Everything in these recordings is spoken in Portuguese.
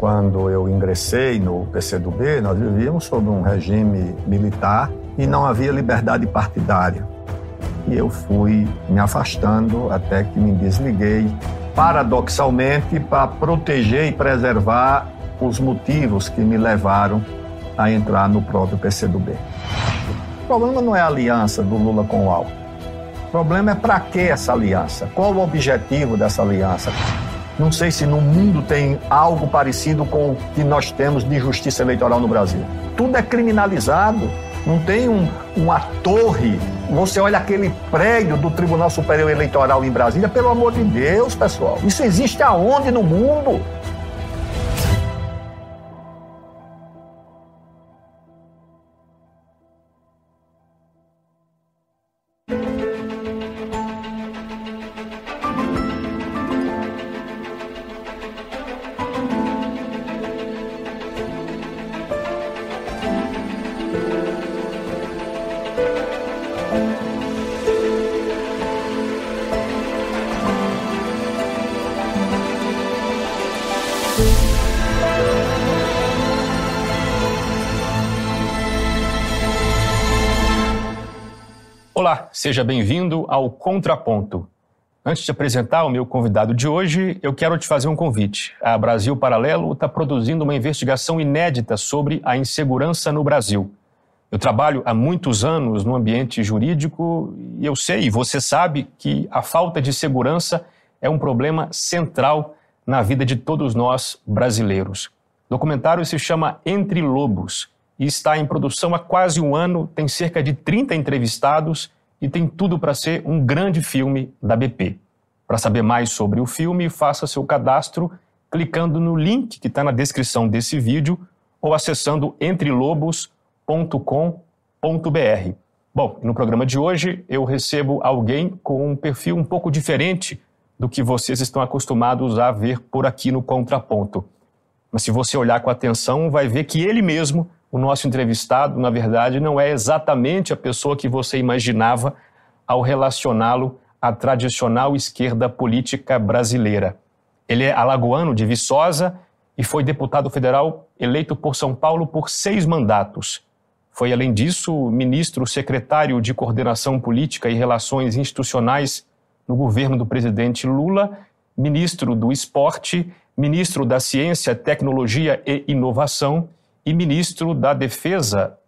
quando eu ingressei no PCdoB, nós vivíamos sob um regime militar e não havia liberdade partidária. E eu fui me afastando até que me desliguei, paradoxalmente, para proteger e preservar os motivos que me levaram a entrar no próprio PCdoB. O problema não é a aliança do Lula com o Alckmin. O problema é para que essa aliança? Qual o objetivo dessa aliança? Não sei se no mundo tem algo parecido com o que nós temos de justiça eleitoral no Brasil. Tudo é criminalizado. Não tem um, uma torre. Você olha aquele prédio do Tribunal Superior Eleitoral em Brasília, pelo amor de Deus, pessoal. Isso existe aonde no mundo? Seja bem-vindo ao Contraponto. Antes de apresentar o meu convidado de hoje, eu quero te fazer um convite. A Brasil Paralelo está produzindo uma investigação inédita sobre a insegurança no Brasil. Eu trabalho há muitos anos no ambiente jurídico e eu sei, e você sabe, que a falta de segurança é um problema central na vida de todos nós brasileiros. O documentário se chama Entre Lobos e está em produção há quase um ano, tem cerca de 30 entrevistados e tem tudo para ser um grande filme da BP. Para saber mais sobre o filme, faça seu cadastro clicando no link que está na descrição desse vídeo ou acessando entrelobos.com.br. Bom, no programa de hoje eu recebo alguém com um perfil um pouco diferente do que vocês estão acostumados a ver por aqui no Contraponto. Mas se você olhar com atenção, vai ver que ele mesmo o nosso entrevistado, na verdade, não é exatamente a pessoa que você imaginava ao relacioná-lo à tradicional esquerda política brasileira. Ele é alagoano de Viçosa e foi deputado federal eleito por São Paulo por seis mandatos. Foi, além disso, ministro secretário de Coordenação Política e Relações Institucionais no governo do presidente Lula, ministro do Esporte, ministro da Ciência, Tecnologia e Inovação e ministro da Defesa,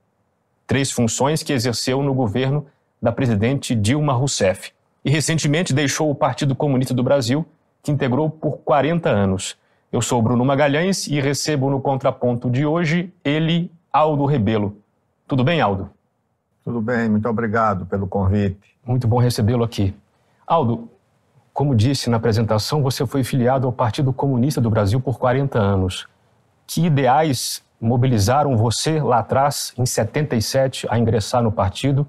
três funções que exerceu no governo da presidente Dilma Rousseff. E recentemente deixou o Partido Comunista do Brasil, que integrou por 40 anos. Eu sou Bruno Magalhães e recebo no contraponto de hoje ele, Aldo Rebelo. Tudo bem, Aldo? Tudo bem, muito obrigado pelo convite. Muito bom recebê-lo aqui. Aldo, como disse na apresentação, você foi filiado ao Partido Comunista do Brasil por 40 anos. Que ideais mobilizaram você lá atrás, em 77, a ingressar no partido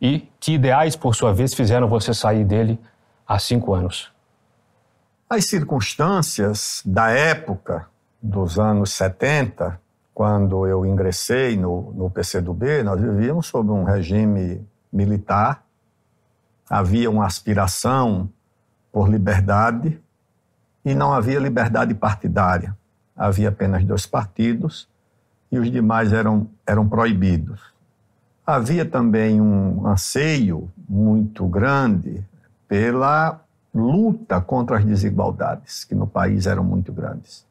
e que ideais, por sua vez, fizeram você sair dele há cinco anos? As circunstâncias da época, dos anos 70, quando eu ingressei no, no PCdoB, nós vivíamos sob um regime militar, havia uma aspiração por liberdade e não havia liberdade partidária. Havia apenas dois partidos e os demais eram, eram proibidos. Havia também um anseio muito grande pela luta contra as desigualdades, que no país eram muito grandes.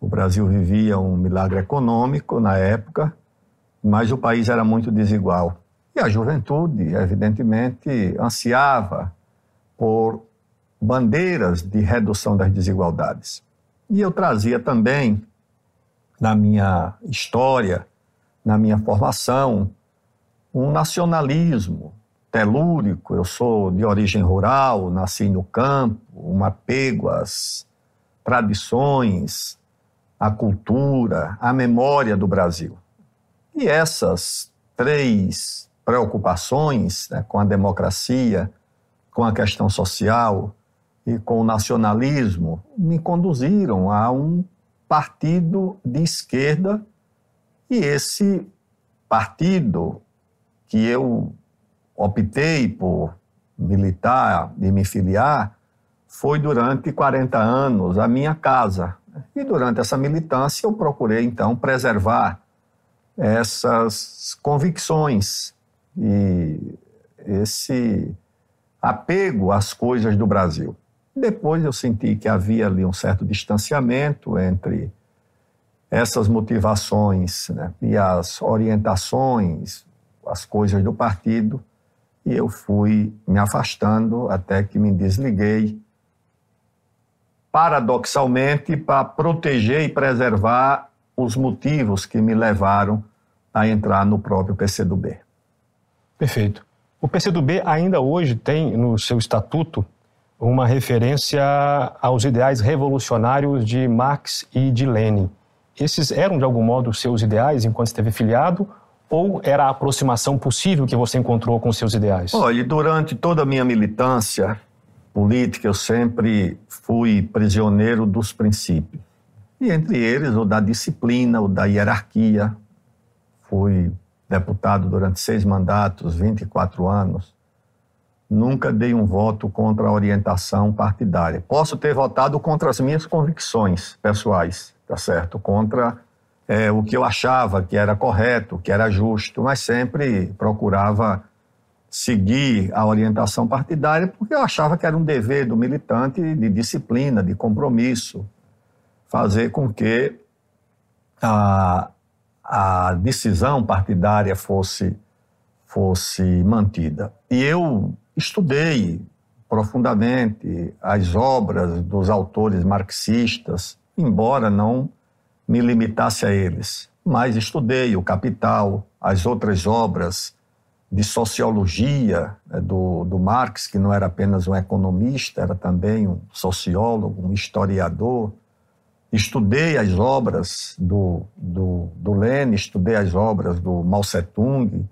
O Brasil vivia um milagre econômico na época, mas o país era muito desigual. E a juventude, evidentemente, ansiava por bandeiras de redução das desigualdades. E eu trazia também na minha história, na minha formação, um nacionalismo telúrico. Eu sou de origem rural, nasci no campo, um apego às tradições, à cultura, à memória do Brasil. E essas três preocupações né, com a democracia, com a questão social e com o nacionalismo me conduziram a um partido de esquerda e esse partido que eu optei por militar e me filiar foi durante 40 anos a minha casa. E durante essa militância eu procurei então preservar essas convicções e esse apego às coisas do Brasil. Depois eu senti que havia ali um certo distanciamento entre essas motivações né, e as orientações, as coisas do partido, e eu fui me afastando até que me desliguei, paradoxalmente, para proteger e preservar os motivos que me levaram a entrar no próprio PCdoB. Perfeito. O PCdoB ainda hoje tem no seu estatuto uma referência aos ideais revolucionários de Marx e de Lenin. Esses eram, de algum modo, os seus ideais enquanto esteve filiado? Ou era a aproximação possível que você encontrou com seus ideais? Olha, durante toda a minha militância política, eu sempre fui prisioneiro dos princípios. E entre eles, o da disciplina, o da hierarquia. Fui deputado durante seis mandatos, 24 anos nunca dei um voto contra a orientação partidária. Posso ter votado contra as minhas convicções pessoais, tá certo? Contra é, o que eu achava que era correto, que era justo, mas sempre procurava seguir a orientação partidária porque eu achava que era um dever do militante de disciplina, de compromisso, fazer com que a, a decisão partidária fosse fosse mantida. E eu estudei profundamente as obras dos autores marxistas, embora não me limitasse a eles, mas estudei o Capital, as outras obras de sociologia né, do, do Marx, que não era apenas um economista, era também um sociólogo, um historiador. Estudei as obras do, do, do Lenin, estudei as obras do Mao Tse-tung,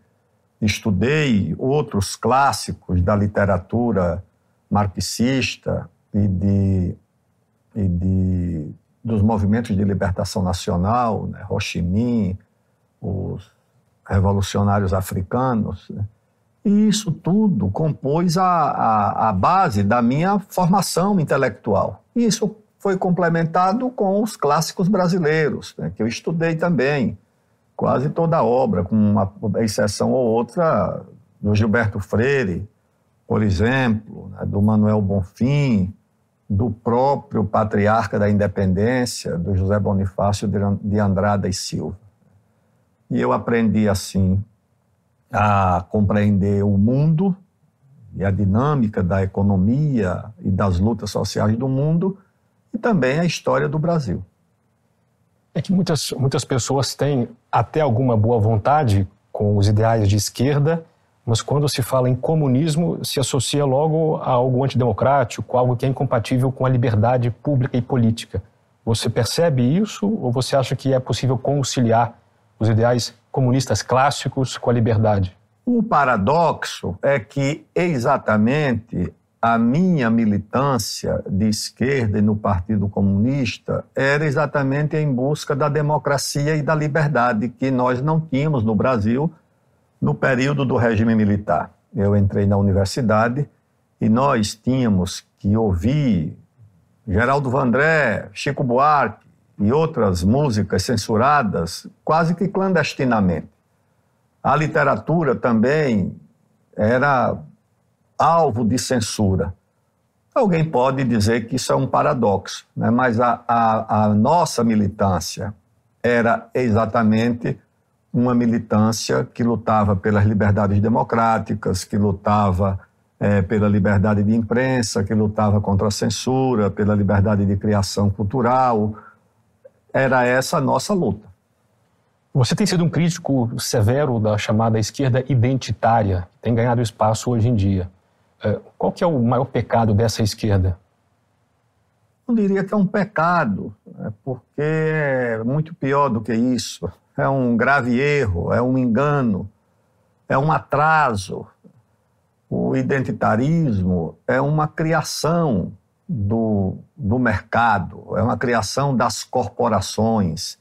estudei outros clássicos da literatura marxista e, de, e de, dos movimentos de libertação nacional, né? Ho Chi Minh, os revolucionários africanos. Né? E isso tudo compôs a, a, a base da minha formação intelectual. E isso foi complementado com os clássicos brasileiros, né? que eu estudei também quase toda a obra, com uma exceção ou outra do Gilberto Freire, por exemplo, né, do Manuel Bonfim, do próprio patriarca da independência, do José Bonifácio de Andrada e Silva. E eu aprendi assim a compreender o mundo e a dinâmica da economia e das lutas sociais do mundo e também a história do Brasil. É que muitas, muitas pessoas têm até alguma boa vontade com os ideais de esquerda, mas quando se fala em comunismo, se associa logo a algo antidemocrático, algo que é incompatível com a liberdade pública e política. Você percebe isso ou você acha que é possível conciliar os ideais comunistas clássicos com a liberdade? O paradoxo é que exatamente a minha militância de esquerda e no Partido Comunista era exatamente em busca da democracia e da liberdade que nós não tínhamos no Brasil no período do regime militar. Eu entrei na universidade e nós tínhamos que ouvir Geraldo Vandré, Chico Buarque e outras músicas censuradas quase que clandestinamente. A literatura também era alvo de censura. Alguém pode dizer que isso é um paradoxo, né? mas a, a, a nossa militância era exatamente uma militância que lutava pelas liberdades democráticas, que lutava é, pela liberdade de imprensa, que lutava contra a censura, pela liberdade de criação cultural. Era essa a nossa luta. Você tem sido um crítico severo da chamada esquerda identitária, que tem ganhado espaço hoje em dia. É, qual que é o maior pecado dessa esquerda? Não diria que é um pecado, né, porque é muito pior do que isso. É um grave erro, é um engano, é um atraso. O identitarismo é uma criação do, do mercado, é uma criação das corporações,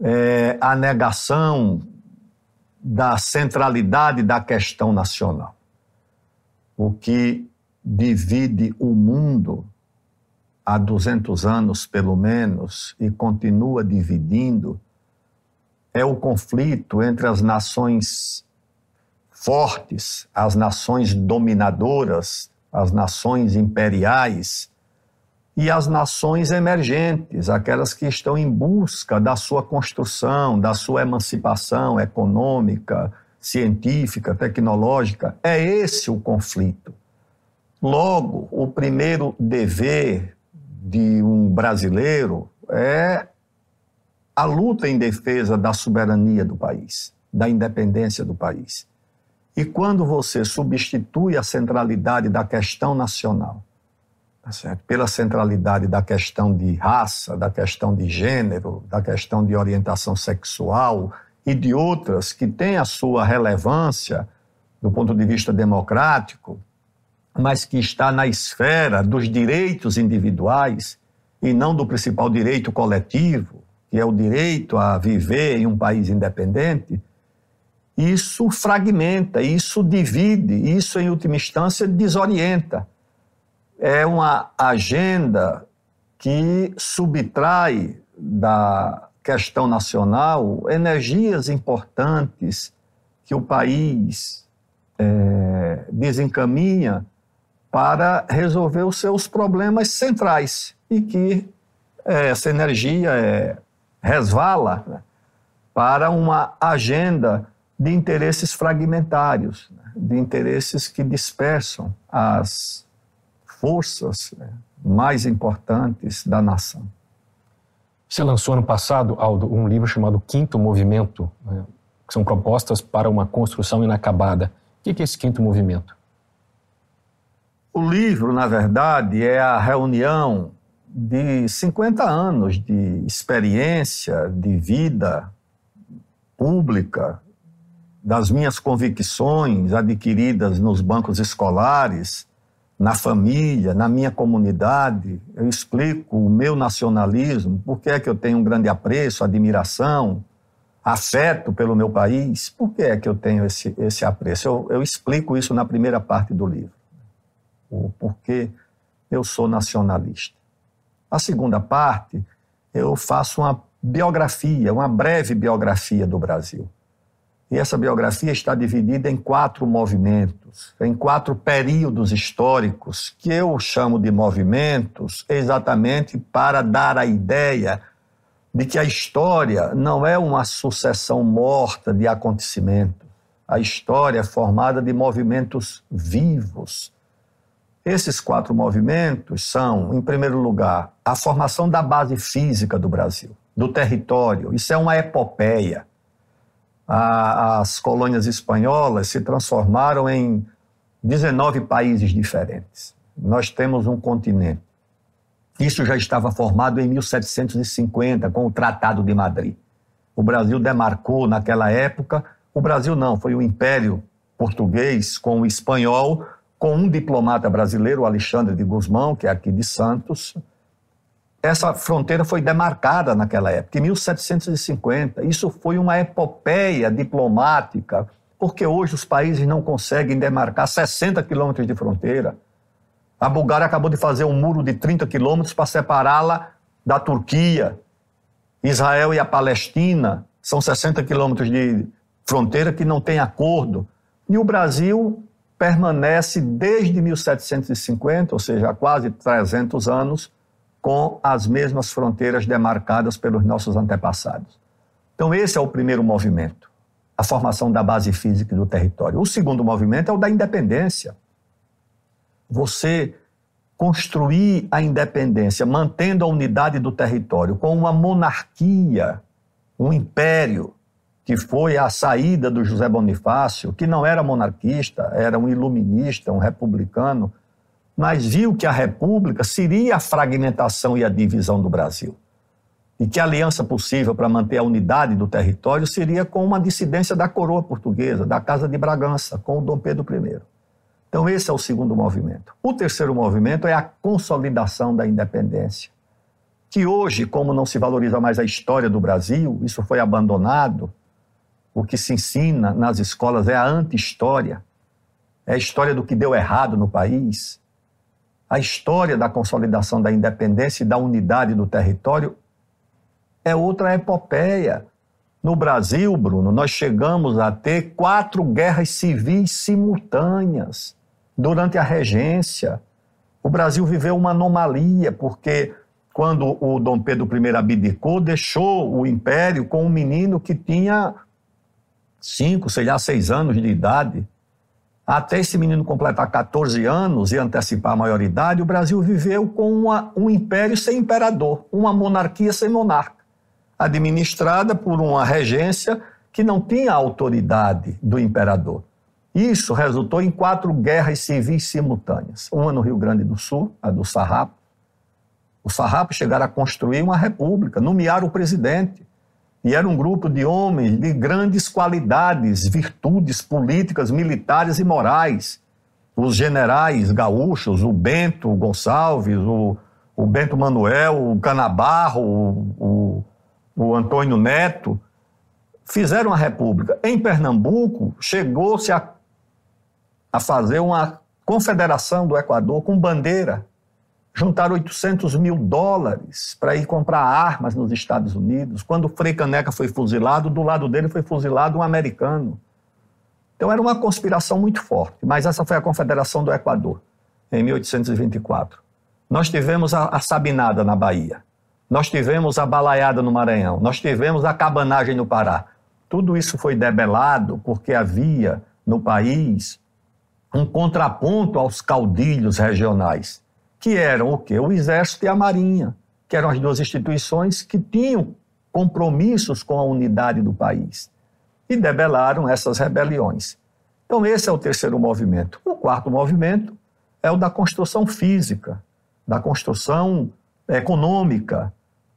é a negação da centralidade da questão nacional o que divide o mundo há 200 anos, pelo menos, e continua dividindo, é o conflito entre as nações fortes, as nações dominadoras, as nações imperiais e as nações emergentes, aquelas que estão em busca da sua construção, da sua emancipação econômica, científica, tecnológica. É esse o conflito. Logo, o primeiro dever de um brasileiro é a luta em defesa da soberania do país, da independência do país. E quando você substitui a centralidade da questão nacional tá pela centralidade da questão de raça, da questão de gênero, da questão de orientação sexual e de outras que têm a sua relevância do ponto de vista democrático, mas que está na esfera dos direitos individuais e não do principal direito coletivo, que é o direito a viver em um país independente, isso fragmenta, isso divide, isso, em última instância, desorienta. É uma agenda que subtrai da questão nacional energias importantes que o país é, desencaminha para resolver os seus problemas centrais e que é, essa energia é, resvala né, para uma agenda de interesses fragmentários, né, de interesses que dispersam as forças né, mais importantes da nação. Você lançou ano passado, Aldo, um livro chamado Quinto Movimento, né, que são propostas para uma construção inacabada. O que é esse quinto movimento? O livro, na verdade, é a reunião de 50 anos de experiência, de vida pública, das minhas convicções adquiridas nos bancos escolares, na família, na minha comunidade. Eu explico o meu nacionalismo, por que é que eu tenho um grande apreço, admiração, afeto pelo meu país, por que é que eu tenho esse, esse apreço? Eu, eu explico isso na primeira parte do livro o porquê eu sou nacionalista. A segunda parte, eu faço uma biografia, uma breve biografia do Brasil. E essa biografia está dividida em quatro movimentos, em quatro períodos históricos, que eu chamo de movimentos exatamente para dar a ideia de que a história não é uma sucessão morta de acontecimentos. A história é formada de movimentos vivos, esses quatro movimentos são, em primeiro lugar, a formação da base física do Brasil, do território. Isso é uma epopeia. As colônias espanholas se transformaram em 19 países diferentes. Nós temos um continente. Isso já estava formado em 1750, com o Tratado de Madrid. O Brasil demarcou naquela época, o Brasil não, foi o Império Português com o espanhol com um diplomata brasileiro, Alexandre de Guzmão, que é aqui de Santos. Essa fronteira foi demarcada naquela época, em 1750. Isso foi uma epopeia diplomática, porque hoje os países não conseguem demarcar 60 quilômetros de fronteira. A Bulgária acabou de fazer um muro de 30 quilômetros para separá-la da Turquia. Israel e a Palestina são 60 quilômetros de fronteira que não tem acordo. E o Brasil permanece desde 1750, ou seja, há quase 300 anos, com as mesmas fronteiras demarcadas pelos nossos antepassados. Então, esse é o primeiro movimento, a formação da base física do território. O segundo movimento é o da independência. Você construir a independência, mantendo a unidade do território, com uma monarquia, um império, que foi a saída do José Bonifácio, que não era monarquista, era um iluminista, um republicano, mas viu que a república seria a fragmentação e a divisão do Brasil. E que a aliança possível para manter a unidade do território seria com uma dissidência da coroa portuguesa, da Casa de Bragança, com o Dom Pedro I. Então, esse é o segundo movimento. O terceiro movimento é a consolidação da independência. Que hoje, como não se valoriza mais a história do Brasil, isso foi abandonado, o que se ensina nas escolas é a anti-história, é a história do que deu errado no país. A história da consolidação da independência e da unidade do território é outra epopeia. No Brasil, Bruno, nós chegamos a ter quatro guerras civis simultâneas durante a regência. O Brasil viveu uma anomalia, porque quando o Dom Pedro I abdicou, deixou o império com um menino que tinha cinco, sei lá, seis anos de idade. Até esse menino completar 14 anos e antecipar a maioridade, o Brasil viveu com uma, um império sem imperador, uma monarquia sem monarca, administrada por uma regência que não tinha a autoridade do imperador. Isso resultou em quatro guerras civis simultâneas. Uma no Rio Grande do Sul, a do Sarrapo. Os Sarrapos chegaram a construir uma república, nomearam o presidente. E era um grupo de homens de grandes qualidades, virtudes políticas, militares e morais. Os generais gaúchos, o Bento Gonçalves, o, o Bento Manuel, o Canabarro, o, o, o Antônio Neto, fizeram a república. Em Pernambuco, chegou-se a a fazer uma confederação do Equador com bandeira. Juntaram 800 mil dólares para ir comprar armas nos Estados Unidos. Quando Frei Caneca foi fuzilado, do lado dele foi fuzilado um americano. Então era uma conspiração muito forte. Mas essa foi a Confederação do Equador, em 1824. Nós tivemos a, a Sabinada na Bahia. Nós tivemos a Balaiada no Maranhão. Nós tivemos a Cabanagem no Pará. Tudo isso foi debelado porque havia no país um contraponto aos caudilhos regionais, que eram o quê? O Exército e a Marinha, que eram as duas instituições que tinham compromissos com a unidade do país. E debelaram essas rebeliões. Então, esse é o terceiro movimento. O quarto movimento é o da construção física, da construção econômica,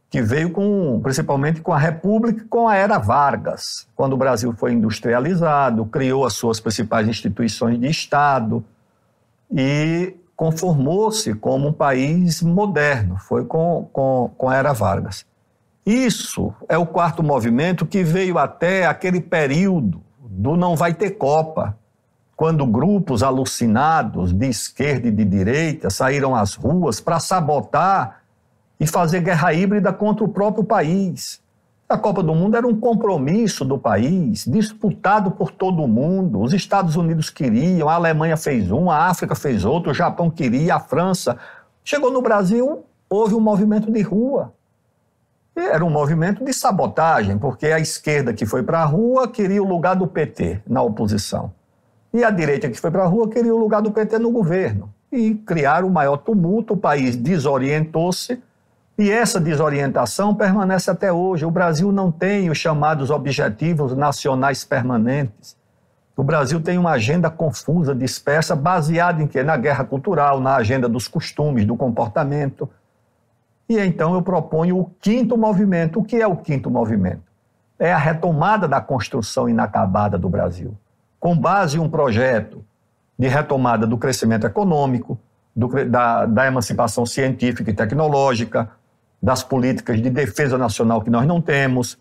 que veio com, principalmente com a República com a Era Vargas, quando o Brasil foi industrializado, criou as suas principais instituições de Estado e conformou-se como um país moderno, foi com, com, com a Era Vargas. Isso é o quarto movimento que veio até aquele período do não vai ter Copa, quando grupos alucinados de esquerda e de direita saíram às ruas para sabotar e fazer guerra híbrida contra o próprio país. A Copa do Mundo era um compromisso do país, disputado por todo mundo. Os Estados Unidos queriam, a Alemanha fez um, a África fez outro, o Japão queria, a França. Chegou no Brasil, houve um movimento de rua. E era um movimento de sabotagem, porque a esquerda que foi para a rua queria o lugar do PT na oposição. E a direita que foi para a rua queria o lugar do PT no governo. E criaram o maior tumulto, o país desorientou-se e essa desorientação permanece até hoje. O Brasil não tem os chamados objetivos nacionais permanentes. O Brasil tem uma agenda confusa, dispersa, baseada em quê? Na guerra cultural, na agenda dos costumes, do comportamento. E então eu proponho o quinto movimento. O que é o quinto movimento? É a retomada da construção inacabada do Brasil, com base em um projeto de retomada do crescimento econômico, do, da, da emancipação científica e tecnológica, das políticas de defesa nacional que nós não temos,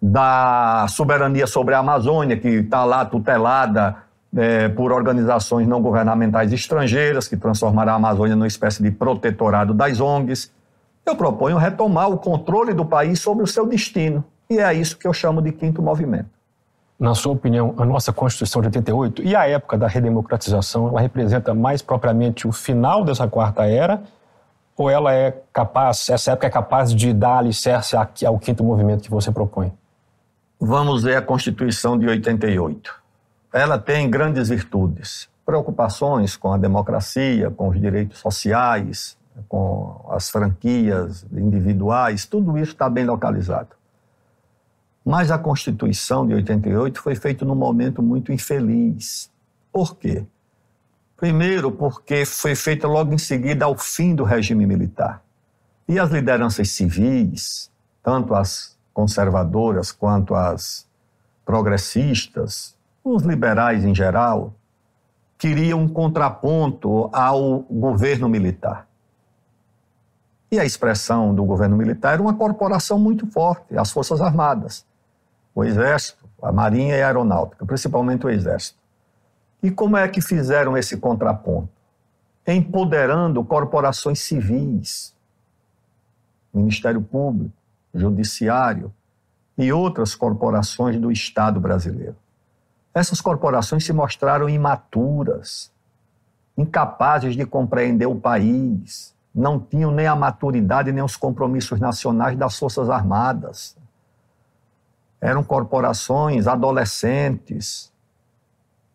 da soberania sobre a Amazônia, que está lá tutelada é, por organizações não governamentais estrangeiras, que transformará a Amazônia numa espécie de protetorado das ONGs. Eu proponho retomar o controle do país sobre o seu destino. E é isso que eu chamo de quinto movimento. Na sua opinião, a nossa Constituição de 88 e a época da redemocratização, ela representa mais propriamente o final dessa quarta era ou ela é capaz, essa época é capaz de dar alicerce ao quinto movimento que você propõe? Vamos ver a Constituição de 88. Ela tem grandes virtudes, preocupações com a democracia, com os direitos sociais, com as franquias individuais, tudo isso está bem localizado. Mas a Constituição de 88 foi feita num momento muito infeliz. Por quê? Primeiro, porque foi feita logo em seguida ao fim do regime militar. E as lideranças civis, tanto as conservadoras quanto as progressistas, os liberais em geral, queriam um contraponto ao governo militar. E a expressão do governo militar era uma corporação muito forte, as Forças Armadas, o Exército, a Marinha e a Aeronáutica, principalmente o Exército. E como é que fizeram esse contraponto? empoderando corporações civis, Ministério Público, Judiciário e outras corporações do Estado brasileiro. Essas corporações se mostraram imaturas, incapazes de compreender o país, não tinham nem a maturidade nem os compromissos nacionais das Forças Armadas. Eram corporações adolescentes,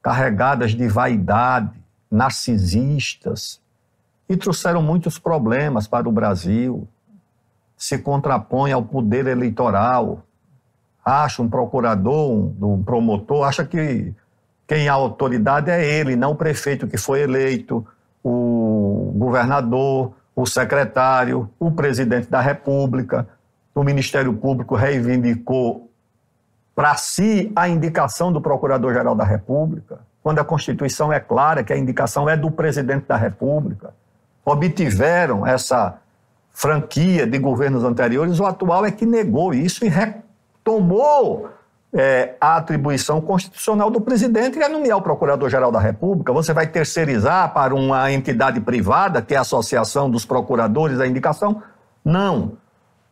carregadas de vaidade, narcisistas, e trouxeram muitos problemas para o Brasil. Se contrapõe ao poder eleitoral, acha um procurador, um, promotor, acha que quem é a autoridade é ele, não o prefeito que foi eleito, o governador, o secretário, o presidente da República. O Ministério Público reivindicou para si a indicação do Procurador-Geral da República, quando a Constituição é clara que a indicação é do presidente da República. Obtiveram essa franquia de governos anteriores, o atual é que negou isso e tomou é, a atribuição constitucional do presidente, que é nomear o Procurador-Geral da República. Você vai terceirizar para uma entidade privada, que é a Associação dos Procuradores, a indicação? Não.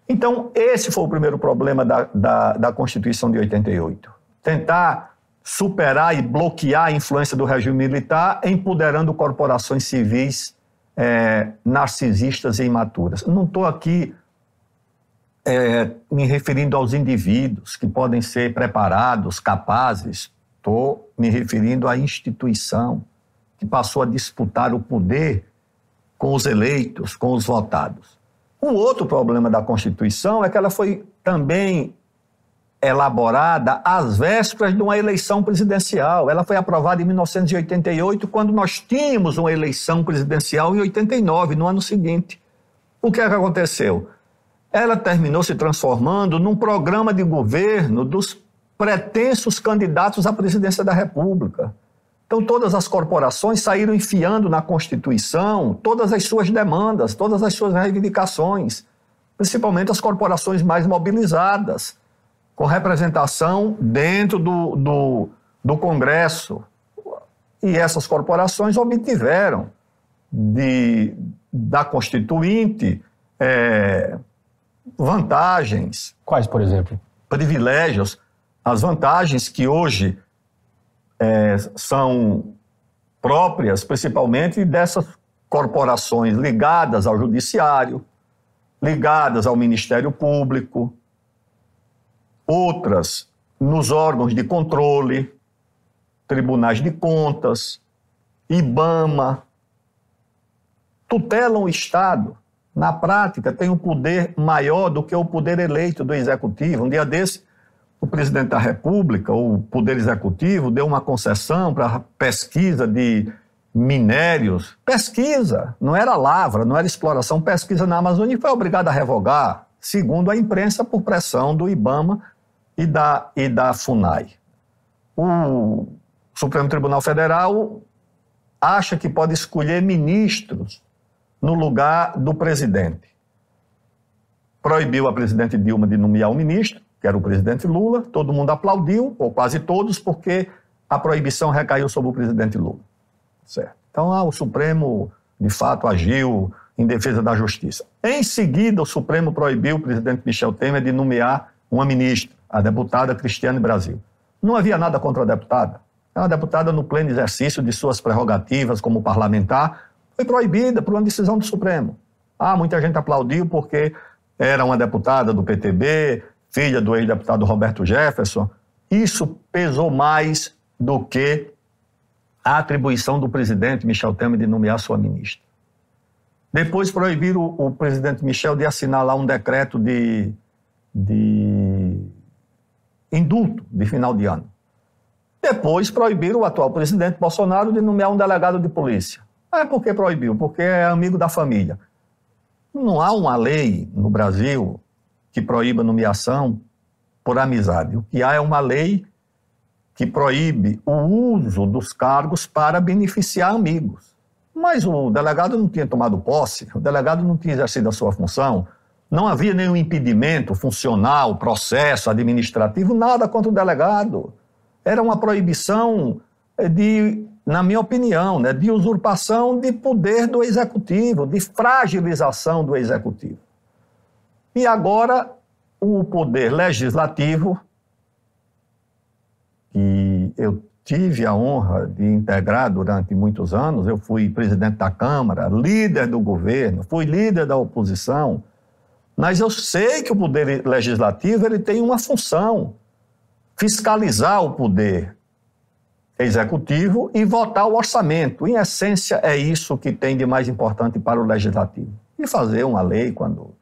Então, esse foi o primeiro problema da, da, da Constituição de 88. Tentar superar e bloquear a influência do regime militar, empoderando corporações civis é, narcisistas e imaturas. Não estou aqui é, me referindo aos indivíduos que podem ser preparados, capazes, estou me referindo à instituição que passou a disputar o poder com os eleitos, com os votados. Um outro problema da Constituição é que ela foi também elaborada às vésperas de uma eleição presidencial. Ela foi aprovada em 1988, quando nós tínhamos uma eleição presidencial em 89, no ano seguinte. O que é que aconteceu? ela terminou se transformando num programa de governo dos pretensos candidatos à presidência da República. Então, todas as corporações saíram enfiando na Constituição todas as suas demandas, todas as suas reivindicações, principalmente as corporações mais mobilizadas, com representação dentro do, do, do Congresso. E essas corporações obtiveram de, da Constituinte. É, vantagens. Quais, por exemplo? Privilégios. As vantagens que hoje é, são próprias, principalmente, dessas corporações ligadas ao judiciário, ligadas ao Ministério Público, outras nos órgãos de controle, tribunais de contas, IBAMA, tutelam o Estado na prática, tem um poder maior do que o poder eleito do executivo. Um dia desse, o presidente da República, o poder executivo, deu uma concessão para pesquisa de minérios. Pesquisa, não era lavra, não era exploração, pesquisa na Amazônia e foi obrigado a revogar, segundo a imprensa, por pressão do IBAMA e da, e da FUNAI. O Supremo Tribunal Federal acha que pode escolher ministros no lugar do presidente. Proibiu a presidente Dilma de nomear o um ministro, que era o presidente Lula, todo mundo aplaudiu, ou quase todos, porque a proibição recaiu sobre o presidente Lula. Certo. Então, ah, o Supremo, de fato, agiu em defesa da justiça. Em seguida, o Supremo proibiu o presidente Michel Temer de nomear uma ministra, a deputada Cristiane Brasil. Não havia nada contra a deputada. É uma deputada no pleno exercício de suas prerrogativas como parlamentar, foi proibida por uma decisão do Supremo. Ah, muita gente aplaudiu porque era uma deputada do PTB, filha do ex-deputado Roberto Jefferson. Isso pesou mais do que a atribuição do presidente Michel Temer de nomear sua ministra. Depois proibiram o, o presidente Michel de assinar lá um decreto de, de indulto de final de ano. Depois proibiram o atual presidente Bolsonaro de nomear um delegado de polícia. É porque proibiu, porque é amigo da família. Não há uma lei no Brasil que proíba nomeação por amizade. O que há é uma lei que proíbe o uso dos cargos para beneficiar amigos. Mas o delegado não tinha tomado posse, o delegado não tinha exercido a sua função, não havia nenhum impedimento funcional, processo administrativo, nada contra o delegado. Era uma proibição de na minha opinião, né, de usurpação de poder do executivo, de fragilização do executivo. E agora o poder legislativo, que eu tive a honra de integrar durante muitos anos, eu fui presidente da Câmara, líder do governo, fui líder da oposição, mas eu sei que o poder legislativo ele tem uma função, fiscalizar o poder executivo e votar o orçamento. Em essência, é isso que tem de mais importante para o legislativo. E fazer uma lei quando.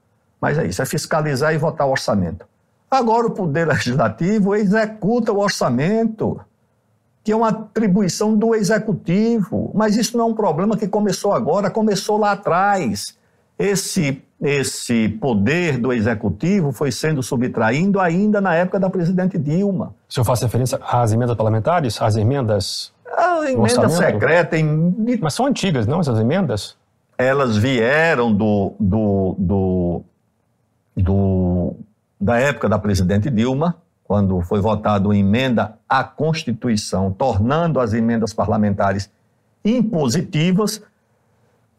Mas é isso, é fiscalizar e votar o orçamento. Agora, o Poder Legislativo executa o orçamento, que é uma atribuição do Executivo. Mas isso não é um problema que começou agora, começou lá atrás. Esse esse poder do executivo foi sendo subtraindo ainda na época da presidente Dilma. O senhor faz referência às emendas parlamentares, às emendas? A emenda secreta. Em... Mas são antigas, não, essas emendas? Elas vieram do, do, do, do da época da presidente Dilma, quando foi votada uma emenda à Constituição, tornando as emendas parlamentares impositivas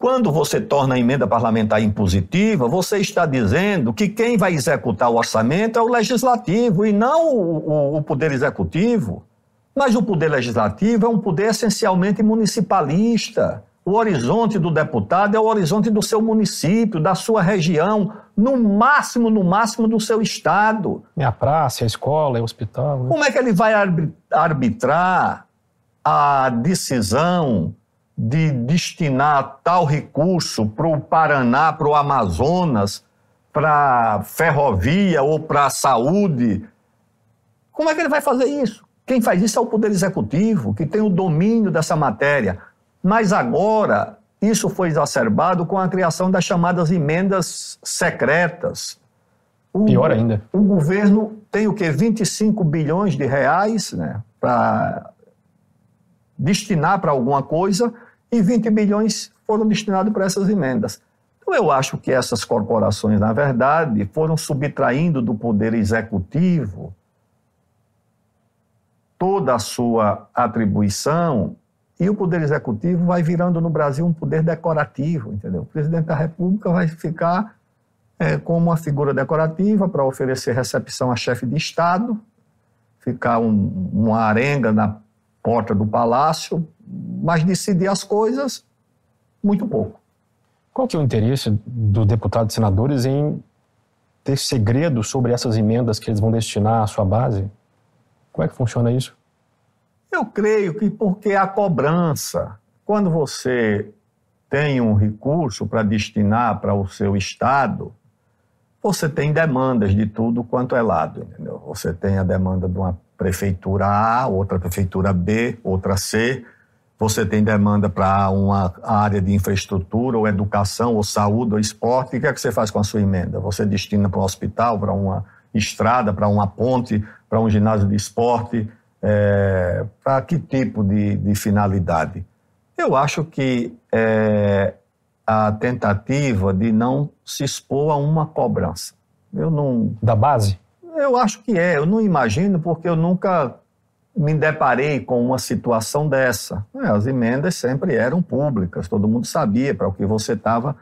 quando você torna a emenda parlamentar impositiva, você está dizendo que quem vai executar o orçamento é o legislativo e não o, o, o poder executivo. Mas o poder legislativo é um poder essencialmente municipalista. O horizonte do deputado é o horizonte do seu município, da sua região, no máximo, no máximo do seu estado. É a praça, é a escola, é o hospital. Né? Como é que ele vai arbitrar a decisão de destinar tal recurso para o Paraná, para o Amazonas, para ferrovia ou para a saúde. Como é que ele vai fazer isso? Quem faz isso é o Poder Executivo, que tem o domínio dessa matéria. Mas agora, isso foi exacerbado com a criação das chamadas emendas secretas. O, Pior ainda. O governo tem o quê? 25 bilhões de reais né, para destinar para alguma coisa e 20 bilhões foram destinados para essas emendas. Então, eu acho que essas corporações, na verdade, foram subtraindo do poder executivo toda a sua atribuição e o poder executivo vai virando no Brasil um poder decorativo, entendeu? O presidente da República vai ficar é, como uma figura decorativa para oferecer recepção a chefe de Estado, ficar um, uma arenga na porta do palácio, mas decidir as coisas, muito pouco. Qual que é o interesse do deputado e senadores em ter segredo sobre essas emendas que eles vão destinar à sua base? Como é que funciona isso? Eu creio que porque a cobrança, quando você tem um recurso para destinar para o seu estado, você tem demandas de tudo quanto é lado, entendeu? Você tem a demanda de uma prefeitura A, outra prefeitura B, outra C, você tem demanda para uma área de infraestrutura, ou educação, ou saúde, ou esporte, o que é que você faz com a sua emenda? Você destina para um hospital, para uma estrada, para uma ponte, para um ginásio de esporte, é, para que tipo de, de, finalidade? Eu acho que é, a tentativa de não se expor a uma cobrança. Eu não. Da base? Eu acho que é. Eu não imagino, porque eu nunca me deparei com uma situação dessa. É, as emendas sempre eram públicas, todo mundo sabia para o que você estava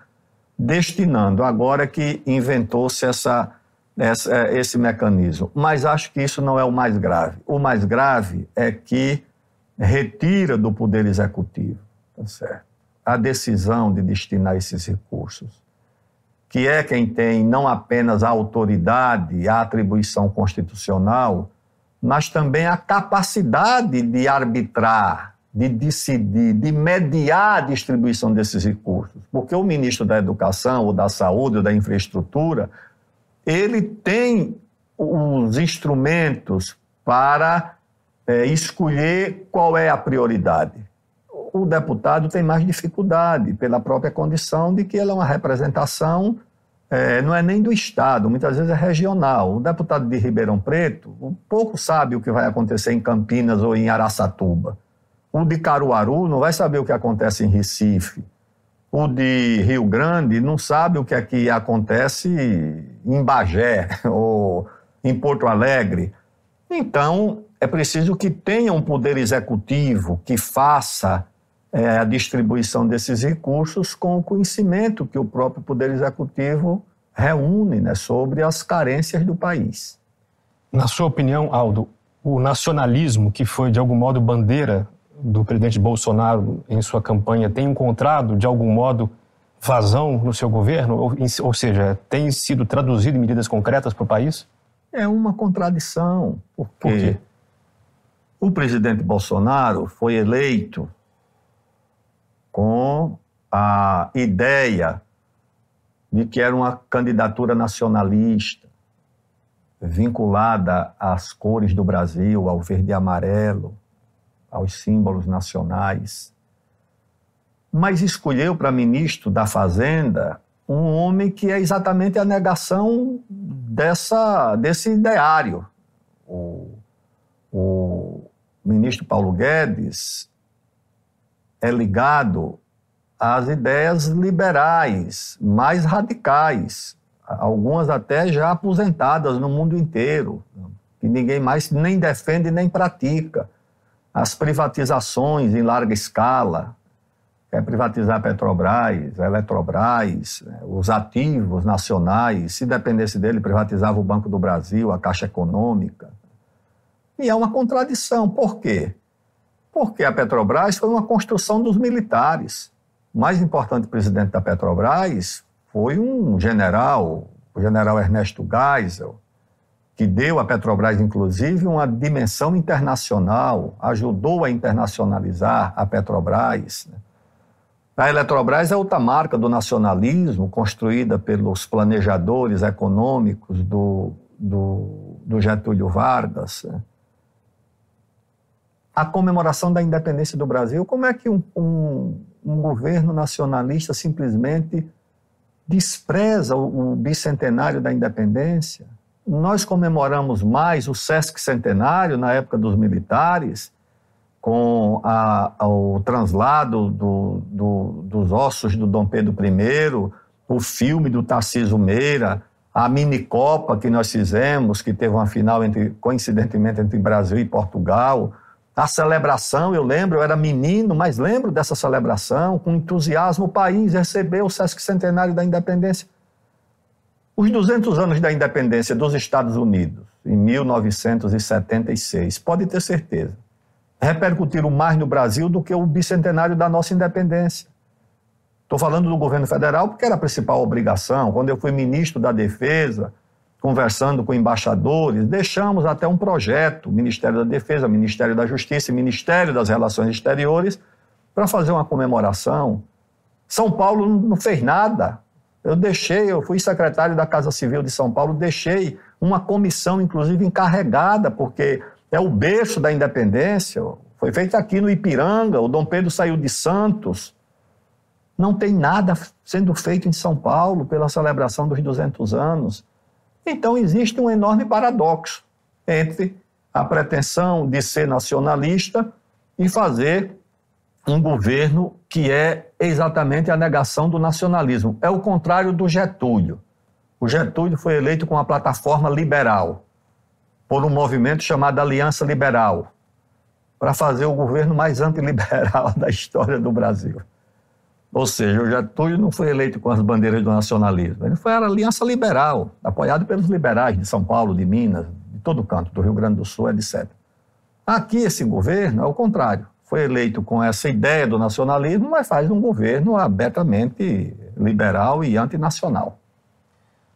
destinando. Agora que inventou-se essa, essa, é, esse mecanismo. Mas acho que isso não é o mais grave. O mais grave é que retira do Poder Executivo tá certo? a decisão de destinar esses recursos, que é quem tem não apenas a autoridade, a atribuição constitucional, mas também a capacidade de arbitrar, de decidir, de mediar a distribuição desses recursos. Porque o ministro da Educação, ou da Saúde, ou da Infraestrutura, ele tem os instrumentos para é, escolher qual é a prioridade. O deputado tem mais dificuldade pela própria condição de que ele é uma representação é, não é nem do Estado, muitas vezes é regional. O deputado de Ribeirão Preto pouco sabe o que vai acontecer em Campinas ou em Araçatuba. O de Caruaru não vai saber o que acontece em Recife. O de Rio Grande não sabe o que é que acontece em Bagé ou em Porto Alegre. Então, é preciso que tenha um poder executivo que faça é, a distribuição desses recursos com o conhecimento que o próprio poder executivo reúne né, sobre as carências do país. Na sua opinião, Aldo, o nacionalismo, que foi de algum modo bandeira do presidente Bolsonaro em sua campanha, tem encontrado de algum modo vazão no seu governo? Ou, ou seja, tem sido traduzido em medidas concretas para o país? É uma contradição, porque Por quê? o presidente Bolsonaro foi eleito com a ideia de que era uma candidatura nacionalista, vinculada às cores do Brasil, ao verde e amarelo, aos símbolos nacionais. Mas escolheu para ministro da Fazenda um homem que é exatamente a negação dessa, desse ideário. O, o ministro Paulo Guedes é ligado às ideias liberais, mais radicais, algumas até já aposentadas no mundo inteiro, que ninguém mais nem defende nem pratica. As privatizações em larga escala, quer privatizar a Petrobras, a Eletrobras, os ativos nacionais, se dependesse dele, privatizava o Banco do Brasil, a Caixa Econômica. E é uma contradição. Por quê? Porque a Petrobras foi uma construção dos militares o mais importante presidente da Petrobras foi um general, o general Ernesto Geisel, que deu à Petrobras, inclusive, uma dimensão internacional, ajudou a internacionalizar a Petrobras. Né? A Eletrobras é outra marca do nacionalismo, construída pelos planejadores econômicos do, do, do Getúlio Vargas. Né? A comemoração da independência do Brasil, como é que um, um um governo nacionalista simplesmente despreza o, o bicentenário da independência. Nós comemoramos mais o Sesc Centenário na época dos militares, com a, a, o translado do, do, dos ossos do Dom Pedro I, o filme do Tarcísio Meira, a mini-copa que nós fizemos, que teve uma final, entre, coincidentemente, entre Brasil e Portugal, a celebração, eu lembro, eu era menino, mas lembro dessa celebração, com entusiasmo, o país recebeu o Sesc Centenário da Independência. Os 200 anos da independência dos Estados Unidos, em 1976, pode ter certeza, repercutiram mais no Brasil do que o bicentenário da nossa independência. Estou falando do governo federal porque era a principal obrigação. Quando eu fui ministro da Defesa, conversando com embaixadores, deixamos até um projeto, Ministério da Defesa, Ministério da Justiça e Ministério das Relações Exteriores, para fazer uma comemoração. São Paulo não fez nada. Eu deixei, eu fui secretário da Casa Civil de São Paulo, deixei uma comissão, inclusive, encarregada, porque é o berço da independência. Foi feito aqui no Ipiranga, o Dom Pedro saiu de Santos. Não tem nada sendo feito em São Paulo pela celebração dos 200 anos. Então existe um enorme paradoxo entre a pretensão de ser nacionalista e fazer um governo que é exatamente a negação do nacionalismo. É o contrário do Getúlio. O Getúlio foi eleito com uma plataforma liberal, por um movimento chamado Aliança Liberal, para fazer o governo mais antiliberal da história do Brasil. Ou seja, o Getúlio não foi eleito com as bandeiras do nacionalismo. Ele foi a aliança liberal, apoiado pelos liberais de São Paulo, de Minas, de todo canto, do Rio Grande do Sul, etc. Aqui, esse governo é o contrário. Foi eleito com essa ideia do nacionalismo, mas faz um governo abertamente liberal e antinacional.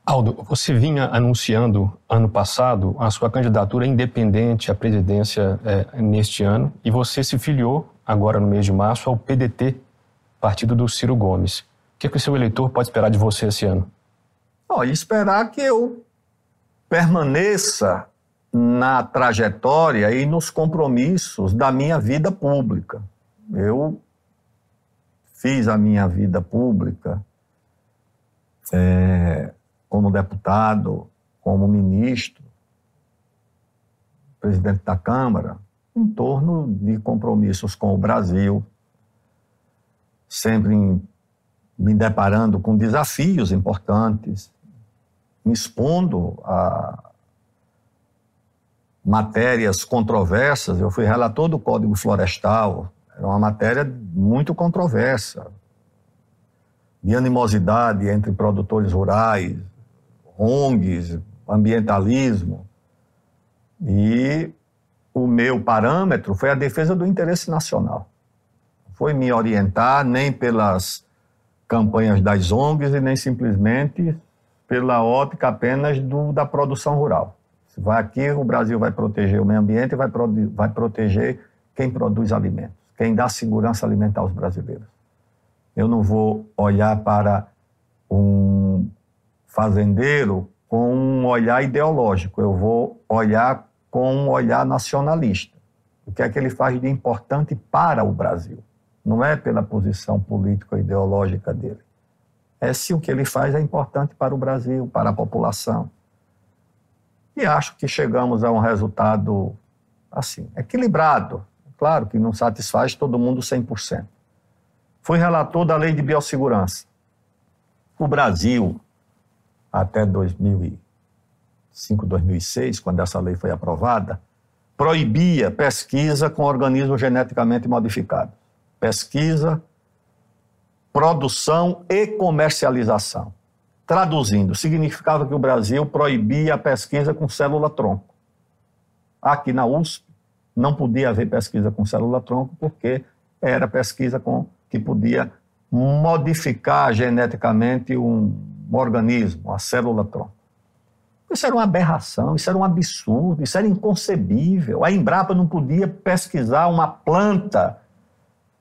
Aldo, você vinha anunciando ano passado a sua candidatura independente à presidência é, neste ano e você se filiou agora no mês de março ao PDT, partido do Ciro Gomes. O que, é que o seu eleitor pode esperar de você esse ano? Oh, esperar que eu permaneça na trajetória e nos compromissos da minha vida pública. Eu fiz a minha vida pública é, como deputado, como ministro, presidente da Câmara, em torno de compromissos com o Brasil, sempre me deparando com desafios importantes, me expondo a matérias controversas. Eu fui relator do Código Florestal, era uma matéria muito controversa, de animosidade entre produtores rurais, ONGs, ambientalismo. E o meu parâmetro foi a defesa do interesse nacional. Foi me orientar nem pelas campanhas das ONGs e nem simplesmente pela ótica apenas do, da produção rural. Vai aqui, o Brasil vai proteger o meio ambiente e vai, vai proteger quem produz alimentos, quem dá segurança alimentar aos brasileiros. Eu não vou olhar para um fazendeiro com um olhar ideológico, eu vou olhar com um olhar nacionalista. O que é que ele faz de importante para o Brasil? Não é pela posição política ideológica dele. É se o que ele faz é importante para o Brasil, para a população. E acho que chegamos a um resultado assim, equilibrado. Claro que não satisfaz todo mundo 100%. Fui relator da Lei de Biossegurança. O Brasil, até 2005, 2006, quando essa lei foi aprovada, proibia pesquisa com organismos geneticamente modificados. Pesquisa, produção e comercialização. Traduzindo, significava que o Brasil proibia a pesquisa com célula-tronco. Aqui na USP não podia haver pesquisa com célula-tronco porque era pesquisa com que podia modificar geneticamente um um organismo, a célula-tronco. Isso era uma aberração, isso era um absurdo, isso era inconcebível. A Embrapa não podia pesquisar uma planta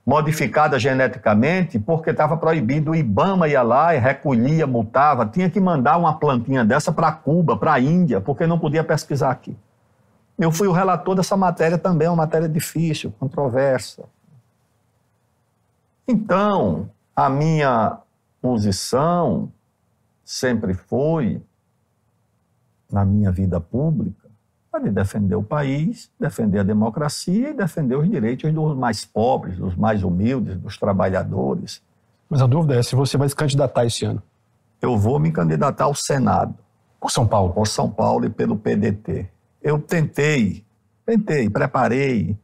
modificada geneticamente porque estava proibido. O Ibama ia lá e recolhia, multava, tinha que mandar uma plantinha dessa para Cuba, para a Índia, porque não podia pesquisar aqui. Eu fui o relator dessa matéria também, uma matéria difícil, controversa. Então, a minha posição sempre foi, na minha vida pública, de defender o país, defender a democracia e defender os direitos dos mais pobres, dos mais humildes, dos trabalhadores. Mas a dúvida é se você vai se candidatar esse ano. Eu vou me candidatar ao Senado. Por São Paulo? Por São Paulo e pelo PDT. Eu tentei, tentei, preparei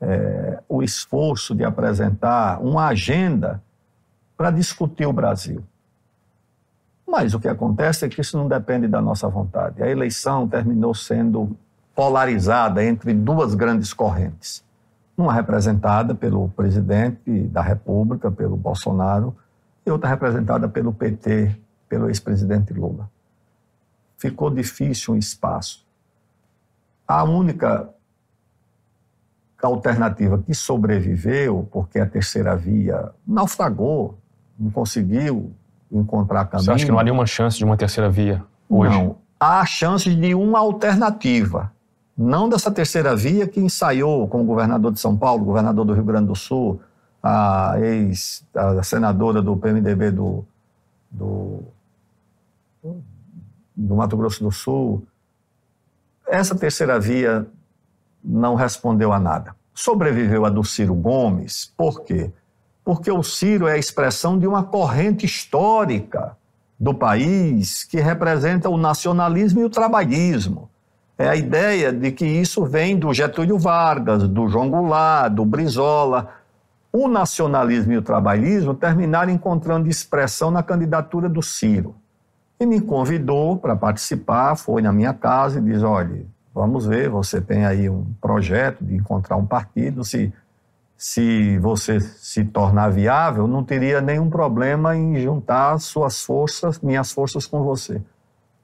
é, o esforço de apresentar uma agenda para discutir o Brasil. Mas o que acontece é que isso não depende da nossa vontade. A eleição terminou sendo polarizada entre duas grandes correntes. Uma representada pelo presidente da República, pelo Bolsonaro, e outra representada pelo PT, pelo ex-presidente Lula. Ficou difícil um espaço. A única alternativa que sobreviveu, porque a terceira via naufragou, não conseguiu encontrar caminho. Você acha que não há nenhuma chance de uma terceira via hoje? Não. Há chance de uma alternativa. Não dessa terceira via que ensaiou como governador de São Paulo, governador do Rio Grande do Sul, a ex a senadora do PMDB do, do, do Mato Grosso do Sul. Essa terceira via não respondeu a nada. Sobreviveu a do Ciro Gomes, por quê? Porque o Ciro é a expressão de uma corrente histórica do país que representa o nacionalismo e o trabalhismo. É a ideia de que isso vem do Getúlio Vargas, do João Goulart, do Brizola. O nacionalismo e o trabalhismo terminaram encontrando expressão na candidatura do Ciro. E me convidou para participar, foi na minha casa e diz: olha, vamos ver, você tem aí um projeto de encontrar um partido, se se você se tornar viável, não teria nenhum problema em juntar suas forças, minhas forças com você.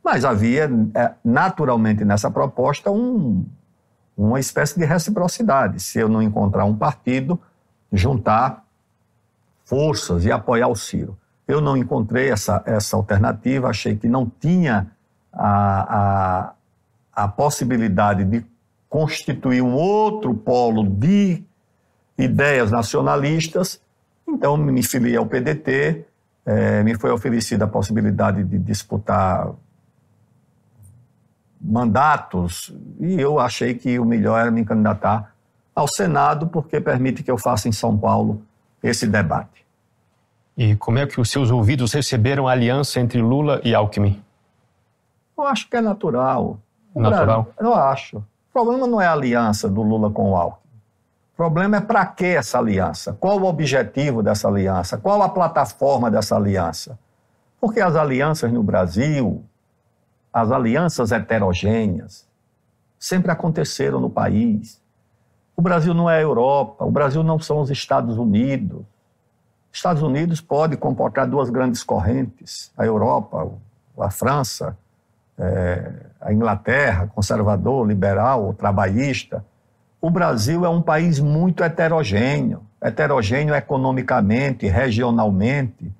Mas havia, é, naturalmente, nessa proposta, um, uma espécie de reciprocidade. Se eu não encontrar um partido, juntar forças e apoiar o Ciro. Eu não encontrei essa, essa alternativa, achei que não tinha a, a, a possibilidade de constituir um outro polo de ideias nacionalistas, então me filiei ao PDT, é, me foi oferecida a possibilidade de disputar mandatos e eu achei que o melhor era me candidatar ao Senado, porque permite que eu faça em São Paulo esse debate. E como é que os seus ouvidos receberam a aliança entre Lula e Alckmin? Eu acho que é natural. Natural? Eu acho. problema não é a aliança do Lula com o Alckmin. O problema é para que essa aliança? Qual o objetivo dessa aliança? Qual a plataforma dessa aliança? Porque as alianças no Brasil, as alianças heterogêneas, sempre aconteceram no país. O Brasil não é a Europa, o Brasil não são os Estados Unidos. Estados Unidos pode comportar duas grandes correntes, a Europa, a França, é, a Inglaterra, conservador, liberal, trabalhista. O Brasil é um país muito heterogêneo, heterogêneo economicamente, regionalmente.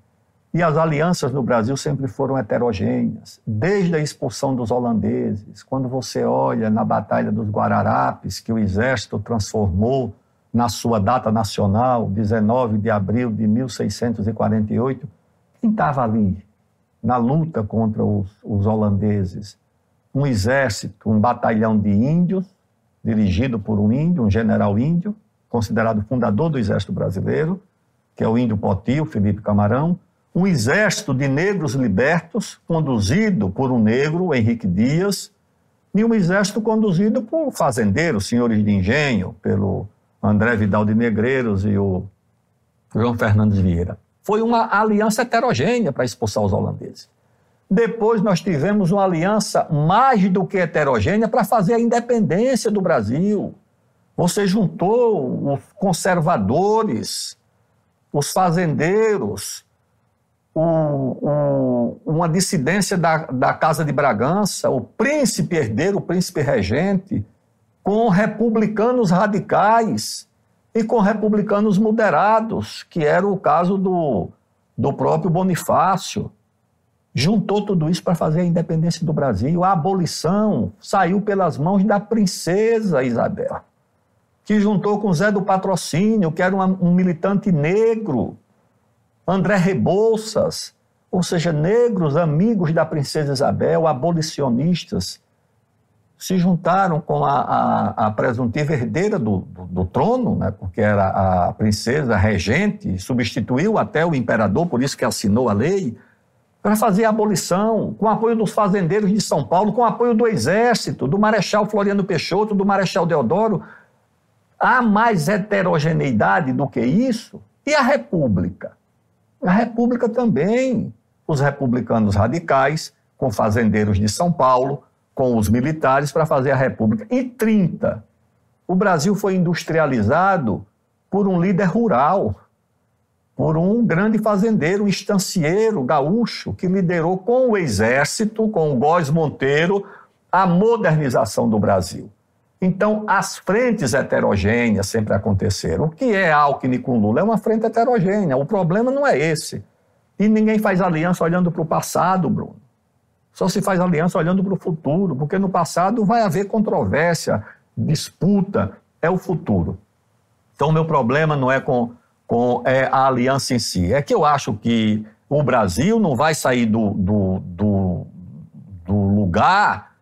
E as alianças no Brasil sempre foram heterogêneas, desde a expulsão dos holandeses. Quando você olha na Batalha dos Guararapes, que o exército transformou na sua data nacional, 19 de abril de 1648, quem estava ali na luta contra os, os holandeses? Um exército, um batalhão de índios, dirigido por um índio, um general índio, considerado fundador do exército brasileiro, que é o índio Poti, o Felipe Camarão, um exército de negros libertos, conduzido por um negro, Henrique Dias, e um exército conduzido por fazendeiros, senhores de engenho, pelo André Vidal de Negreiros e o João Fernandes Vieira. Foi uma aliança heterogênea para expulsar os holandeses. Depois nós tivemos uma aliança mais do que heterogênea para fazer a independência do Brasil. Você juntou os conservadores, os fazendeiros, uma dissidência da, da Casa de Bragança, o príncipe herdeiro, o príncipe regente, com republicanos radicais e com republicanos moderados, que era o caso do, do próprio Bonifácio. Juntou tudo isso para fazer a independência do Brasil. A abolição saiu pelas mãos da princesa Isabel, que juntou com Zé do Patrocínio, que era uma, um militante negro André Rebouças, ou seja, negros amigos da princesa Isabel, abolicionistas, se juntaram com a, a, a presuntiva herdeira do, do, do, trono, né, porque era a princesa regente, substituiu até o imperador, por isso que assinou a lei, para fazer a abolição, com apoio dos fazendeiros de São Paulo, com apoio do exército, do Marechal Floriano Peixoto, do Marechal Deodoro. Há mais heterogeneidade do que isso? E a República? A República também. Os republicanos radicais, com fazendeiros de São Paulo, com os militares para fazer a República. E 30. O Brasil foi industrializado por um líder rural, por um grande fazendeiro, um estancieiro gaúcho, que liderou com o exército, com o Góes Monteiro, a modernização do Brasil. Então, as frentes heterogêneas sempre aconteceram. O que é Alckmin com Lula? É uma frente heterogênea. O problema não é esse. E ninguém faz aliança olhando para o passado, Bruno. Só se faz aliança olhando para o futuro, porque no passado vai haver controvérsia, disputa, é o futuro. Então, o meu problema não é com, com é a aliança em si. É que eu acho que o Brasil não vai sair do, do, do, do lugar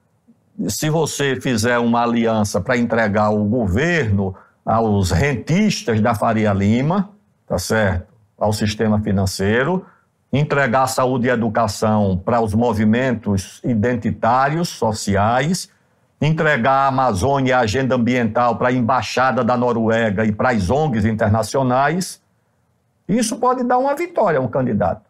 se você fizer uma aliança para entregar o governo aos rentistas da Faria Lima, tá certo? Ao sistema financeiro, entregar saúde e educação para os movimentos identitários, sociais, entregar a Amazônia e a agenda ambiental para a embaixada da Noruega e para as ONGs internacionais, isso pode dar uma vitória a um candidato,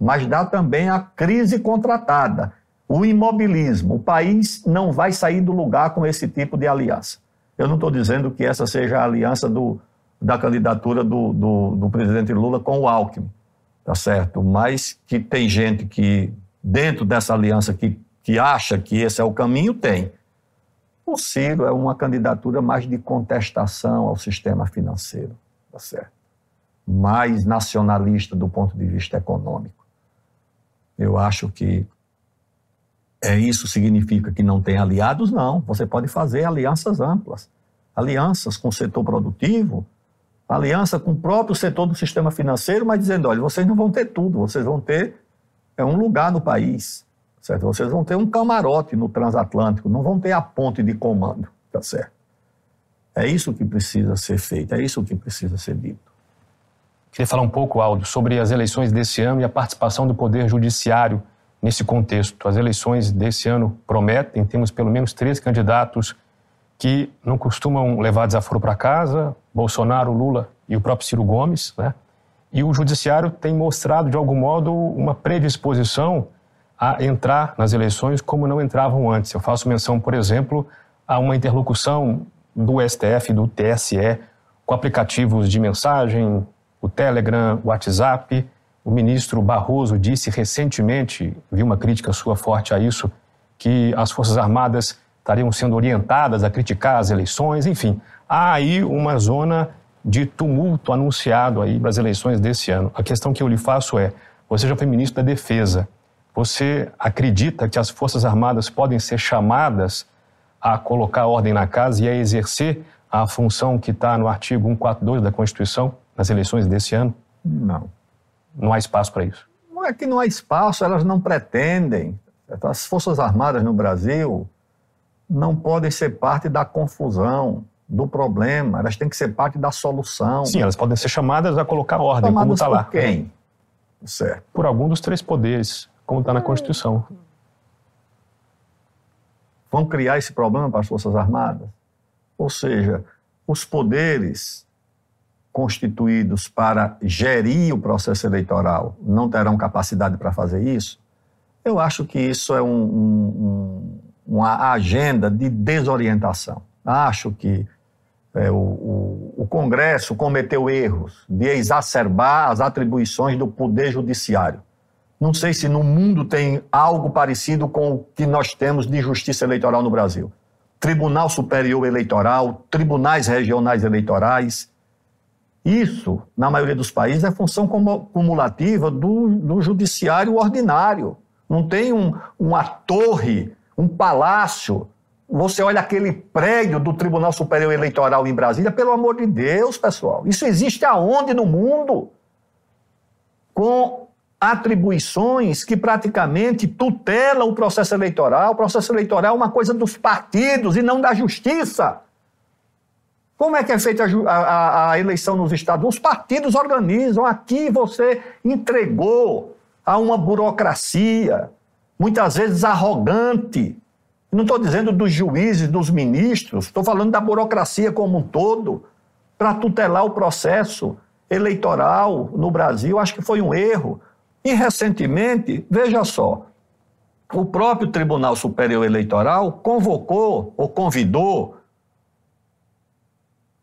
mas dá também a crise contratada o imobilismo. O país não vai sair do lugar com esse tipo de aliança. Eu não estou dizendo que essa seja a aliança do, da candidatura do, do, do, presidente Lula com o Alckmin, tá certo? Mas que tem gente que, dentro dessa aliança, que, que acha que esse é o caminho, tem. O Ciro é uma candidatura mais de contestação ao sistema financeiro, tá certo? Mais nacionalista do ponto de vista econômico. Eu acho que é, isso significa que não tem aliados? Não. Você pode fazer alianças amplas. Alianças com o setor produtivo, aliança com o próprio setor do sistema financeiro, mas dizendo: olha, vocês não vão ter tudo, vocês vão ter é, um lugar no país, certo? Vocês vão ter um camarote no transatlântico, não vão ter a ponte de comando, tá certo? É isso que precisa ser feito, é isso que precisa ser dito. Queria falar um pouco, Aldo, sobre as eleições desse ano e a participação do Poder Judiciário nesse contexto. As eleições desse ano prometem, temos pelo menos três candidatos que não costumam levar desaforo para casa, Bolsonaro, Lula e o próprio Ciro Gomes, né? E o judiciário tem mostrado, de algum modo, uma predisposição a entrar nas eleições como não entravam antes. Eu faço menção, por exemplo, a uma interlocução do STF do TSE com aplicativos de mensagem, o Telegram, o WhatsApp. O ministro Barroso disse recentemente, vi uma crítica sua forte a isso, que as Forças Armadas estariam sendo orientadas a criticar as eleições, enfim. Há aí uma zona de tumulto anunciado aí para as eleições desse ano. A questão que eu lhe faço é: você já foi ministro da Defesa. Você acredita que as Forças Armadas podem ser chamadas a colocar ordem na casa e a exercer a função que está no artigo 142 da Constituição nas eleições desse ano? Não. Não há espaço para isso? Não é que não há espaço, elas não pretendem. As Forças Armadas no Brasil não podem ser parte da confusão, do problema, elas têm que ser parte da solução. Sim, elas podem ser chamadas a colocar ordem, chamadas como está lá. Por quem? Certo. Por algum dos três poderes, como está na Constituição. Vão criar esse problema para as Forças Armadas? Ou seja, os poderes constituídos para gerir o processo eleitoral não terão capacidade para fazer isso? Eu acho que isso é um, um, uma agenda de desorientação. Acho que é, o, o, o, Congresso cometeu erros de exacerbar as atribuições do Poder Judiciário. Não sei se no mundo tem algo parecido com o que nós temos de justiça eleitoral no Brasil. Tribunal Superior Eleitoral, tribunais regionais eleitorais. Isso, na maioria dos países, é função cumulativa do, do judiciário ordinário. Não tem um, uma torre, um palácio você olha aquele prédio do Tribunal Superior Eleitoral em Brasília, pelo amor de Deus, pessoal. Isso existe aonde no mundo? Com atribuições que praticamente tutelam o processo eleitoral. O processo eleitoral é uma coisa dos partidos e não da justiça. Como é que é feita a, a, a eleição nos estados? Os partidos organizam. Aqui você entregou a uma burocracia, muitas vezes arrogante, não estou dizendo dos juízes, dos ministros, estou falando da burocracia como um todo, para tutelar o processo eleitoral no Brasil. Acho que foi um erro. E recentemente, veja só, o próprio Tribunal Superior Eleitoral convocou ou convidou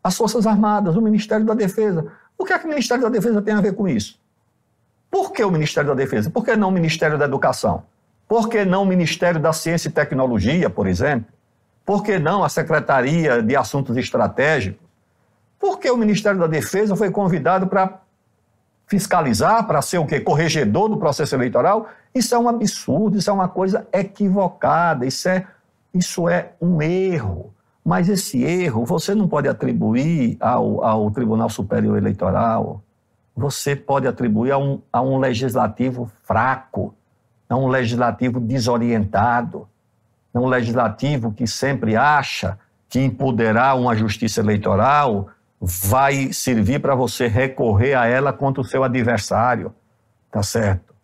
as Forças Armadas, o Ministério da Defesa. O que é que o Ministério da Defesa tem a ver com isso? Por que o Ministério da Defesa? Por que não o Ministério da Educação? Por que não o Ministério da Ciência e Tecnologia, por exemplo? Por que não a Secretaria de Assuntos Estratégicos? Por que o Ministério da Defesa foi convidado para fiscalizar, para ser o quê? Corregedor do processo eleitoral? Isso é um absurdo, isso é uma coisa equivocada, isso é, isso é um erro. Mas esse erro você não pode atribuir ao, ao Tribunal Superior Eleitoral, você pode atribuir a um, a um legislativo fraco é um legislativo desorientado, é um legislativo que sempre acha que empoderar uma justiça eleitoral vai servir para você recorrer a ela contra o seu adversário, tá certo?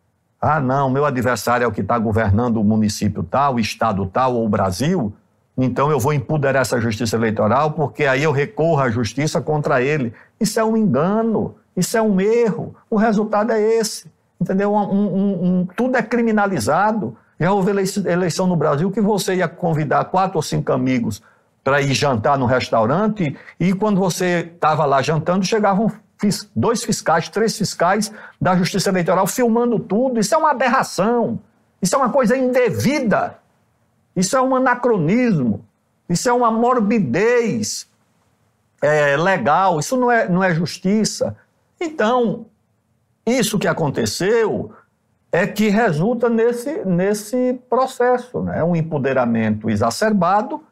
Ah, não, meu adversário é o que está governando o município tal, o estado tal ou o Brasil, então eu vou empoderar essa justiça eleitoral porque aí eu recorro à justiça contra ele. Isso é um engano, isso é um erro. O resultado é esse entendeu? Um, um, um, tudo é criminalizado. Já houve eleição no Brasil que você ia convidar quatro ou cinco amigos para ir jantar no restaurante e quando você estava lá jantando, chegavam dois fiscais, três fiscais da Justiça Eleitoral filmando tudo. Isso é uma aberração. Isso é uma coisa indevida. Isso é um anacronismo. Isso é uma morbidez é, legal. Isso não é, não é justiça. Então, isso que aconteceu é que resulta nesse, nesse processo, né? um empoderamento exacerbado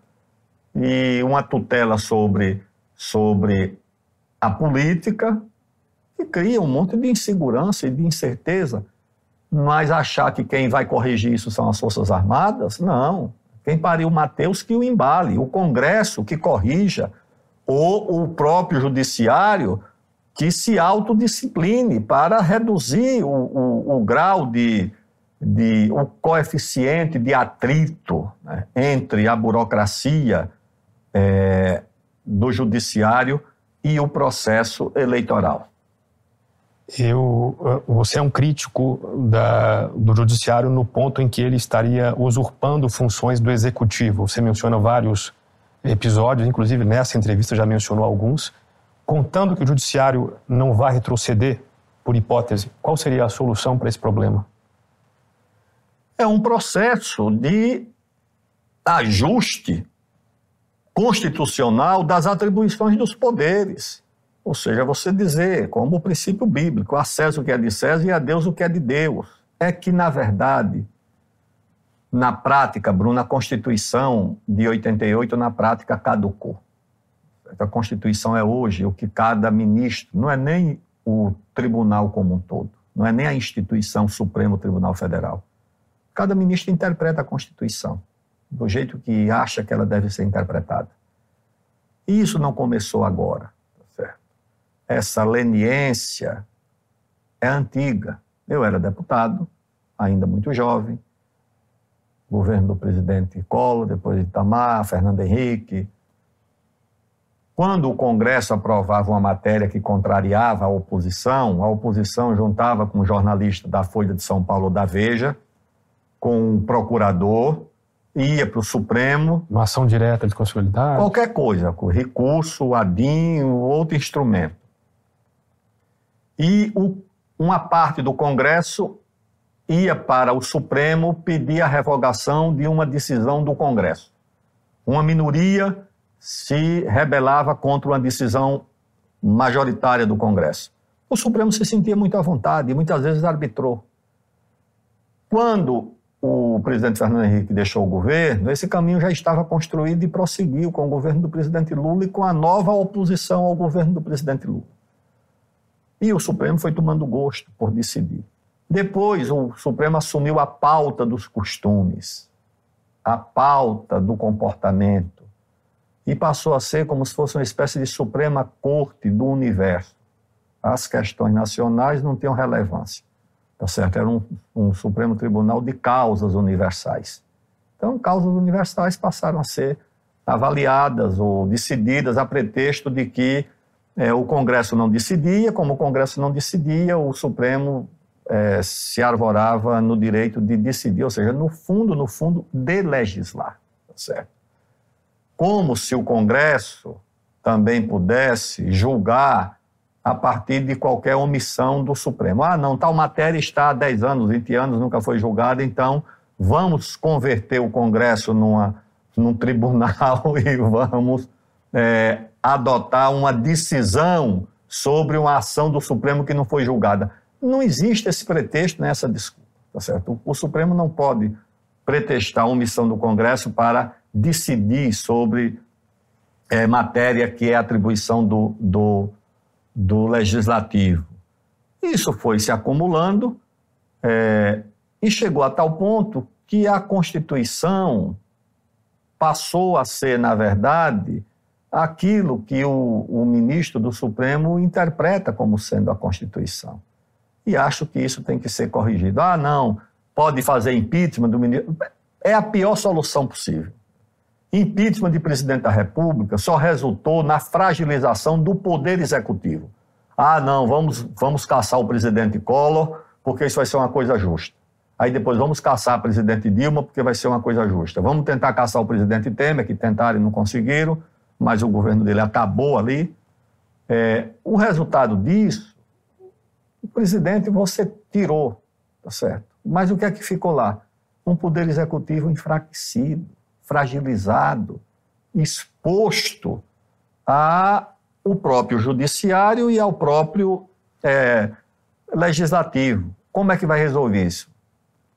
e uma tutela sobre, sobre a política que cria um monte de insegurança e de incerteza. Mas achar que quem vai corrigir isso são as Forças Armadas, não. Quem pariu o Mateus que o embale, o Congresso que corrija, ou o próprio Judiciário que se autodiscipline para reduzir o, o, o grau de, de, o coeficiente de atrito né, entre a burocracia é, do judiciário e o processo eleitoral. Eu, eh, você é um crítico da, do judiciário no ponto em que ele estaria usurpando funções do executivo. Você menciona vários episódios, inclusive nessa entrevista já mencionou alguns, contando que o judiciário não vai retroceder, por hipótese. Qual seria a solução para esse problema? É um processo de ajuste constitucional das atribuições dos poderes. Ou seja, você dizer, como o princípio bíblico, a César o que é de César e a Deus o que é de Deus. É que, na verdade, na prática, Bruno, a Constituição de 88, na prática, caducou. A Constituição é hoje o que cada ministro, não é nem o tribunal como um todo, não é nem a instituição Supremo Tribunal Federal. Cada ministro interpreta a Constituição do jeito que acha que ela deve ser interpretada. E isso não começou agora essa leniência é antiga. Eu era deputado, ainda muito jovem, governo do presidente Collor, depois de Itamar, Fernando Henrique. Quando o Congresso aprovava uma matéria que contrariava a oposição, a oposição juntava com o jornalista da Folha de São Paulo da Veja, com o procurador, ia para o Supremo. Uma ação direta de consolidar? Qualquer coisa, recurso, ADIM, outro instrumento e o, uma parte do Congresso ia para o Supremo pedir a revogação de uma decisão do Congresso. Uma minoria se rebelava contra uma decisão majoritária do Congresso. O Supremo se sentia muito à vontade e muitas vezes arbitrou. Quando o presidente Fernando Henrique deixou o governo, esse caminho já estava construído e prosseguiu com o governo do presidente Lula e com a nova oposição ao governo do presidente Lula. E o Supremo foi tomando gosto por decidir. Depois, o Supremo assumiu a pauta dos costumes, a pauta do comportamento, e passou a ser como se fosse uma espécie de Suprema Corte do universo. As questões nacionais não tinham relevância, tá certo? Era um, um Supremo Tribunal de causas universais. Então, causas universais passaram a ser avaliadas ou decididas a pretexto de que é, o Congresso não decidia, como o Congresso não decidia, o Supremo é, se arvorava no direito de decidir, ou seja, no fundo, no fundo, de legislar, tá certo? Como se o Congresso também pudesse julgar a partir de qualquer omissão do Supremo. Ah, não, tal matéria está há 10 anos, 20 anos, nunca foi julgada, então vamos converter o Congresso numa, num tribunal e vamos é, adotar uma decisão sobre uma ação do Supremo que não foi julgada. Não existe esse pretexto nessa desculpa, tá certo? O Supremo não pode pretextar a omissão do Congresso para decidir sobre é, matéria que é atribuição do, do, do Legislativo. Isso foi se acumulando é, e chegou a tal ponto que a Constituição passou a ser, na verdade, aquilo que o, o ministro do Supremo interpreta como sendo a Constituição. E acho que isso tem que ser corrigido. Ah, não, pode fazer impeachment do ministro. É a pior solução possível. Impeachment de presidente da República só resultou na fragilização do poder executivo. Ah, não, vamos, vamos caçar o presidente Collor, porque isso vai ser uma coisa justa. Aí depois vamos caçar o presidente Dilma, porque vai ser uma coisa justa. Vamos tentar caçar o presidente Temer, que tentaram e não conseguiram mas o governo dele acabou ali. É, o resultado disso, o presidente você tirou, tá certo? Mas o que é que ficou lá? Um poder executivo enfraquecido, fragilizado, exposto ao próprio judiciário e ao próprio é, legislativo. Como é que vai resolver isso?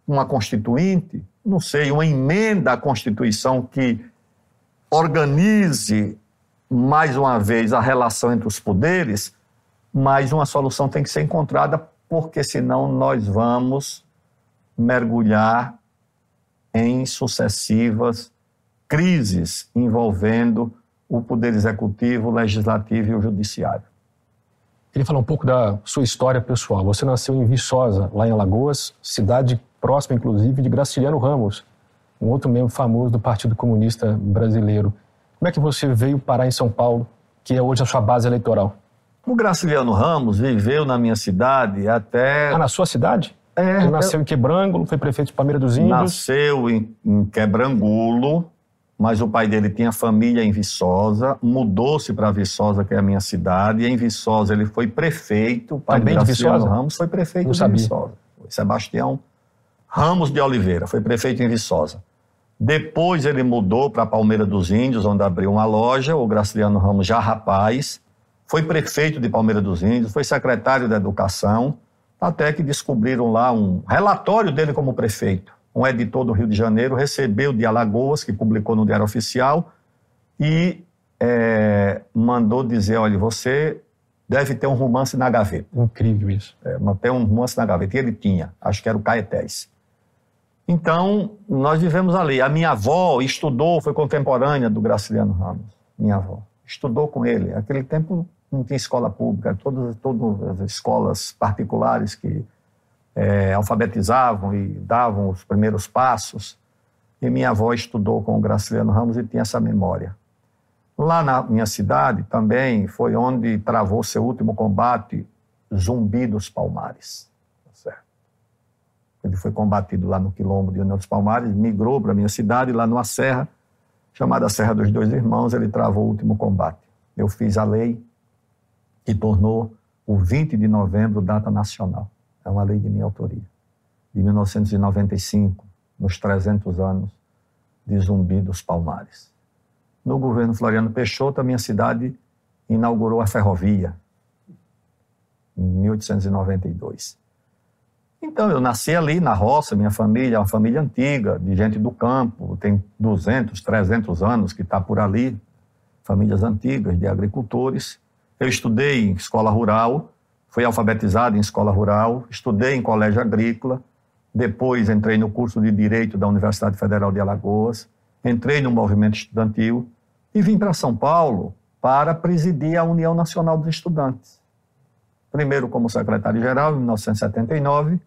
Uma constituinte? Não sei, uma emenda à Constituição que organize mais uma vez a relação entre os poderes, mas uma solução tem que ser encontrada, porque senão nós vamos mergulhar em sucessivas crises envolvendo o poder executivo, o legislativo e o judiciário. Queria falar um pouco da sua história pessoal. Você nasceu em Viçosa, lá em Alagoas, cidade próxima, inclusive, de Graciliano Ramos, um outro membro famoso do Partido Comunista Brasileiro. Como é que você veio parar em São Paulo, que é hoje a sua base eleitoral? O Graciliano Ramos viveu na minha cidade até. Ah, na sua cidade? É, Ele nasceu em Quebrangulo, foi prefeito de Palmeira dos Índios. Nasceu em, em Quebrangulo, mas o pai dele tinha família em Viçosa, mudou-se para Viçosa, que é a minha cidade, e em Viçosa ele foi prefeito. O pai Também de Viçosa? Ramos foi prefeito Não de sabia. Viçosa. Sebastião Ramos de Oliveira, foi prefeito em Viçosa. Depois ele mudou para Palmeira dos Índios, onde abriu uma loja, o Graciliano Ramos já rapaz, foi prefeito de Palmeira dos Índios, foi secretário da Educação, até que descobriram lá um relatório dele como prefeito. Um editor do Rio de Janeiro recebeu de Alagoas, que publicou no Diário Oficial, e eh, mandou dizer, olha, você deve ter um romance na gaveta. Incrível isso. É, manter um romance na gaveta. E ele tinha, acho que era o Caetés. Então, nós vivemos ali. A minha avó estudou, foi contemporânea do Graciliano Ramos, minha avó. Estudou com ele. Naquele tempo não tinha escola pública, todas, todas as escolas particulares que é, alfabetizavam e davam os primeiros passos. E minha avó estudou com o Graciliano Ramos e tinha essa memória. Lá na minha cidade também foi onde travou seu último combate, Zumbi dos Palmares. Tá? Ele foi combatido lá no quilombo de União dos Palmares, migrou para a minha cidade, lá numa serra, chamada Serra dos Dois Irmãos, ele travou o último combate. Eu fiz a lei que tornou o 20 de novembro data nacional. É uma lei de minha autoria. De 1995, nos 300 anos de Zumbi dos Palmares. No governo Floriano Peixoto, a minha cidade inaugurou a ferrovia, em 1892. Então, eu nasci ali na roça, minha família é uma família antiga, de gente do campo, tem 200, 300 anos que está por ali, famílias antigas de agricultores. Eu estudei em escola rural, fui alfabetizado em escola rural, estudei em colégio agrícola, depois entrei no curso de Direito da Universidade Federal de Alagoas, entrei no movimento estudantil e vim para São Paulo para presidir a União Nacional dos Estudantes. Primeiro como secretário-geral, em 1979,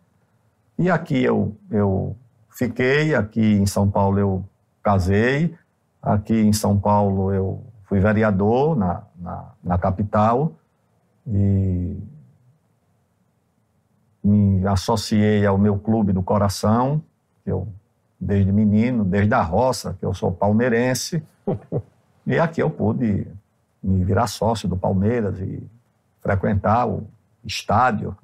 e aqui eu, eu fiquei, aqui em São Paulo eu casei, aqui em São Paulo eu fui vereador na, na, na capital e me associei ao meu clube do coração, que eu desde menino, desde a roça, que eu sou palmeirense, e aqui eu pude me virar sócio do Palmeiras e frequentar o estádio.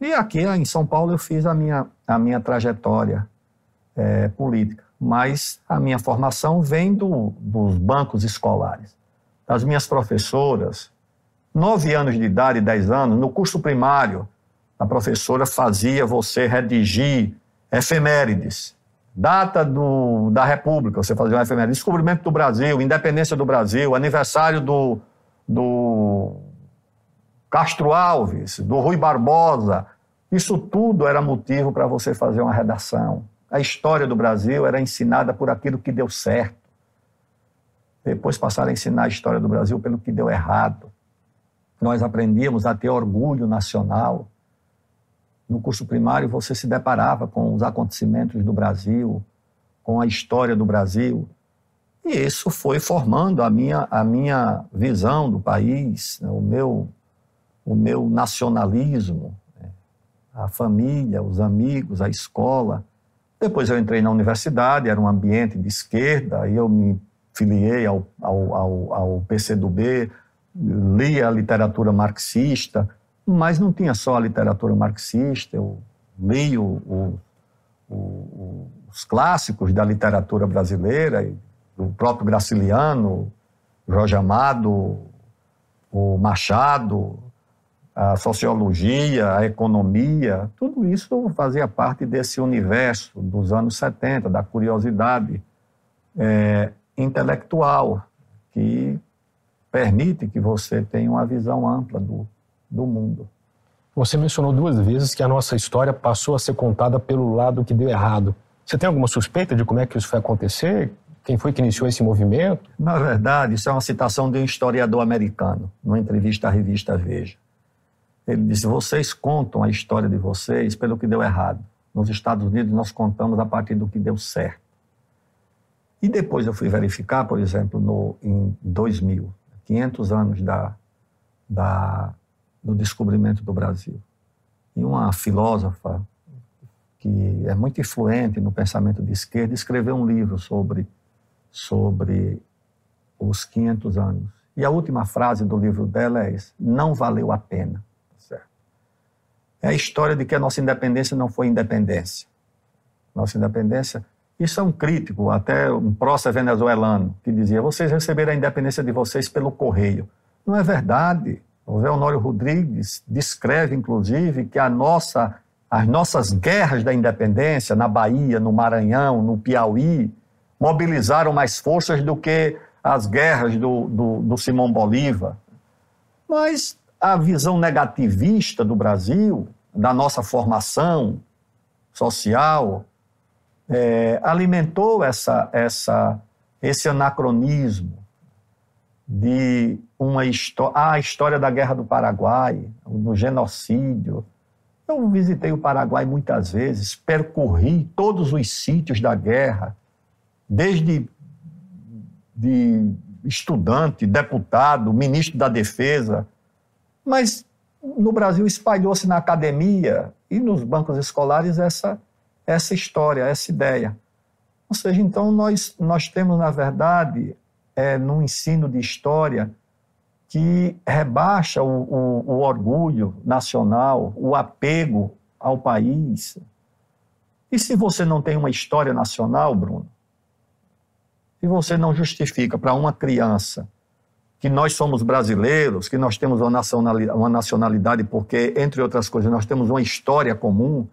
E aqui em São Paulo eu fiz a minha, a minha trajetória é, política, mas a minha formação vem do, dos bancos escolares. As minhas professoras, nove anos de idade, dez anos, no curso primário, a professora fazia você redigir efemérides, data do, da República, você fazia uma efeméride, descobrimento do Brasil, independência do Brasil, aniversário do, do Castro Alves, do Rui Barbosa. Isso tudo era motivo para você fazer uma redação. A história do Brasil era ensinada por aquilo que deu certo. Depois passaram a ensinar a história do Brasil pelo que deu errado. Nós aprendíamos a ter orgulho nacional. No curso primário, você se deparava com os acontecimentos do Brasil, com a história do Brasil. E isso foi formando a minha, a minha visão do país, né, o, meu, o meu nacionalismo, né, a família, os amigos, a escola. Depois eu entrei na universidade, era um ambiente de esquerda, aí eu me filiei ao, ao, ao, ao PCdoB, li a literatura marxista, mas não tinha só a literatura marxista, eu li o, o, o, os clássicos da literatura brasileira, o próprio Graciliano, Jorge Amado, o Machado, a sociologia, a economia, tudo isso fazia parte desse universo dos anos 70, da curiosidade é, intelectual, que permite que você tenha uma visão ampla do, do mundo. Você mencionou duas vezes que a nossa história passou a ser contada pelo lado que deu errado. Você tem alguma suspeita de como é que isso foi acontecer? Quem foi que iniciou esse movimento? Na verdade, isso é uma citação de um historiador americano, numa entrevista à revista Veja. Ele disse: Vocês contam a história de vocês pelo que deu errado. Nos Estados Unidos, nós contamos a partir do que deu certo. E depois eu fui verificar, por exemplo, no, em 2000, 500 anos da, da, do descobrimento do Brasil. E uma filósofa que é muito influente no pensamento de esquerda escreveu um livro sobre, sobre os 500 anos. E a última frase do livro dela é não valeu a pena. Certo? É a história de que a nossa independência não foi independência. Nossa independência. Isso é um crítico, até um prócer venezuelano, que dizia: vocês receberam a independência de vocês pelo correio. Não é verdade. O Zé Honório Rodrigues descreve, inclusive, que a nossa, as nossas guerras da independência na Bahia, no Maranhão, no Piauí, mobilizaram mais forças do que as guerras do, do, do Simão Bolívar. Mas a visão negativista do Brasil, da nossa formação social, é, alimentou essa, essa, esse anacronismo de uma história, ah, a história da Guerra do Paraguai, do genocídio. Eu visitei o Paraguai muitas vezes, percorri todos os sítios da guerra, desde de estudante, deputado, ministro da Defesa, mas no Brasil espalhou-se na academia e nos bancos escolares essa, essa história, essa ideia. Ou seja, então nós, nós temos, na verdade, é, no ensino de história, que rebaixa o, o, o orgulho nacional, o apego ao país. E se você não tem uma história nacional, Bruno, e você não justifica para uma criança que nós somos brasileiros, que nós temos uma nacionalidade porque, entre outras coisas, nós temos uma história comum,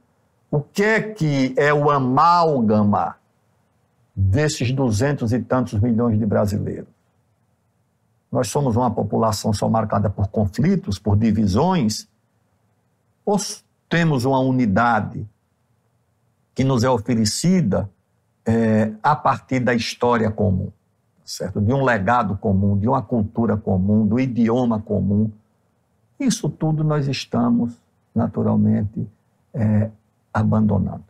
o que é que é o amálgama desses duzentos e tantos milhões de brasileiros? Nós somos uma população só marcada por conflitos, por divisões, ou temos uma unidade que nos é oferecida é, a partir da história comum, certo? De um legado comum, de uma cultura comum, do idioma comum. Isso tudo nós estamos, naturalmente, é, abandonando.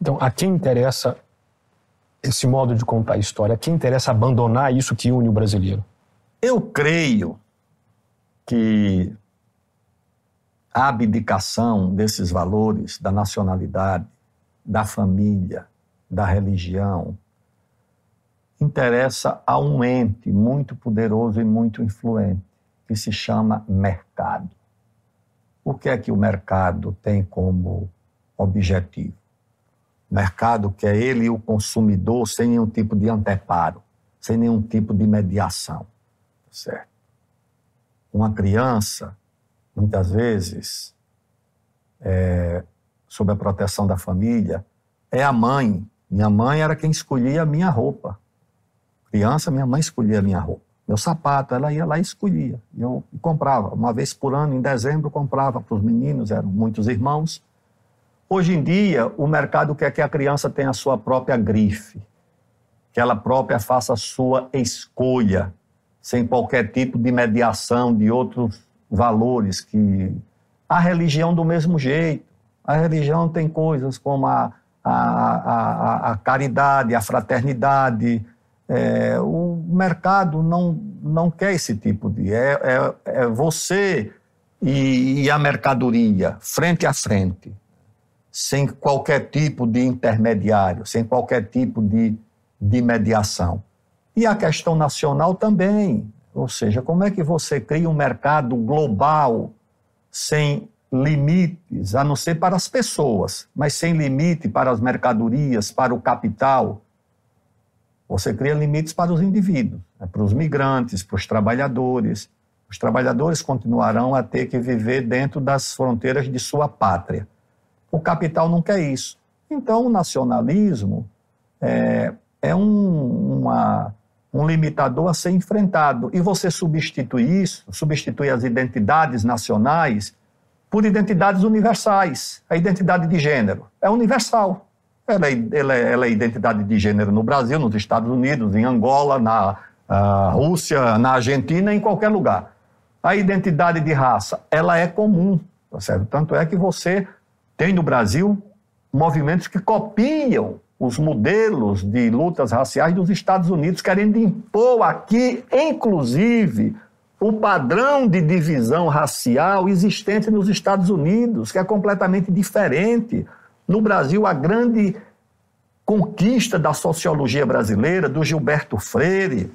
Então, a quem interessa esse modo de contar a história? Quem interessa abandonar isso que une o brasileiro? Eu creio que a abdicação desses valores da nacionalidade, da família, da religião, interessa a um ente muito poderoso e muito influente, que se chama mercado. O que é que o mercado tem como objetivo? Mercado que é ele e o consumidor sem nenhum tipo de anteparo, sem nenhum tipo de mediação, certo? Uma criança, muitas vezes, é, sob a proteção da família, é a mãe minha mãe era quem escolhia a minha roupa. Criança, minha mãe escolhia a minha roupa. Meu sapato, ela ia lá e escolhia. E eu comprava. Uma vez por ano, em dezembro, comprava para os meninos, eram muitos irmãos. Hoje em dia, o mercado quer que a criança tenha a sua própria grife, que ela própria faça a sua escolha, sem qualquer tipo de mediação de outros valores que a religião do mesmo jeito. A religião tem coisas como a, a, a, a caridade, a fraternidade. É, o mercado não, não quer esse tipo de. É, é, é você e, e a mercadoria, frente a frente, sem qualquer tipo de intermediário, sem qualquer tipo de, de mediação. E a questão nacional também. Ou seja, como é que você cria um mercado global sem limites, a não ser para as pessoas, mas sem limite para as mercadorias, para o capital. Você cria limites para os indivíduos, né? para os migrantes, para os trabalhadores. Os trabalhadores continuarão a ter que viver dentro das fronteiras de sua pátria. O capital não quer isso. Então, o nacionalismo é, é um, uma, um limitador a ser enfrentado. E você substitui isso, substitui as identidades nacionais por identidades universais. A identidade de gênero é universal. Ela é, ela, é, ela é, identidade de gênero no Brasil, nos Estados Unidos, em Angola, na Rússia, na Argentina, em qualquer lugar. A identidade de raça, ela é comum, tá certo? Tanto é que você tem no Brasil movimentos que copiam os modelos de lutas raciais dos Estados Unidos, querendo impor aqui, inclusive, o padrão de divisão racial existente nos Estados Unidos, que é completamente diferente. No Brasil, a grande conquista da sociologia brasileira, do Gilberto Freire,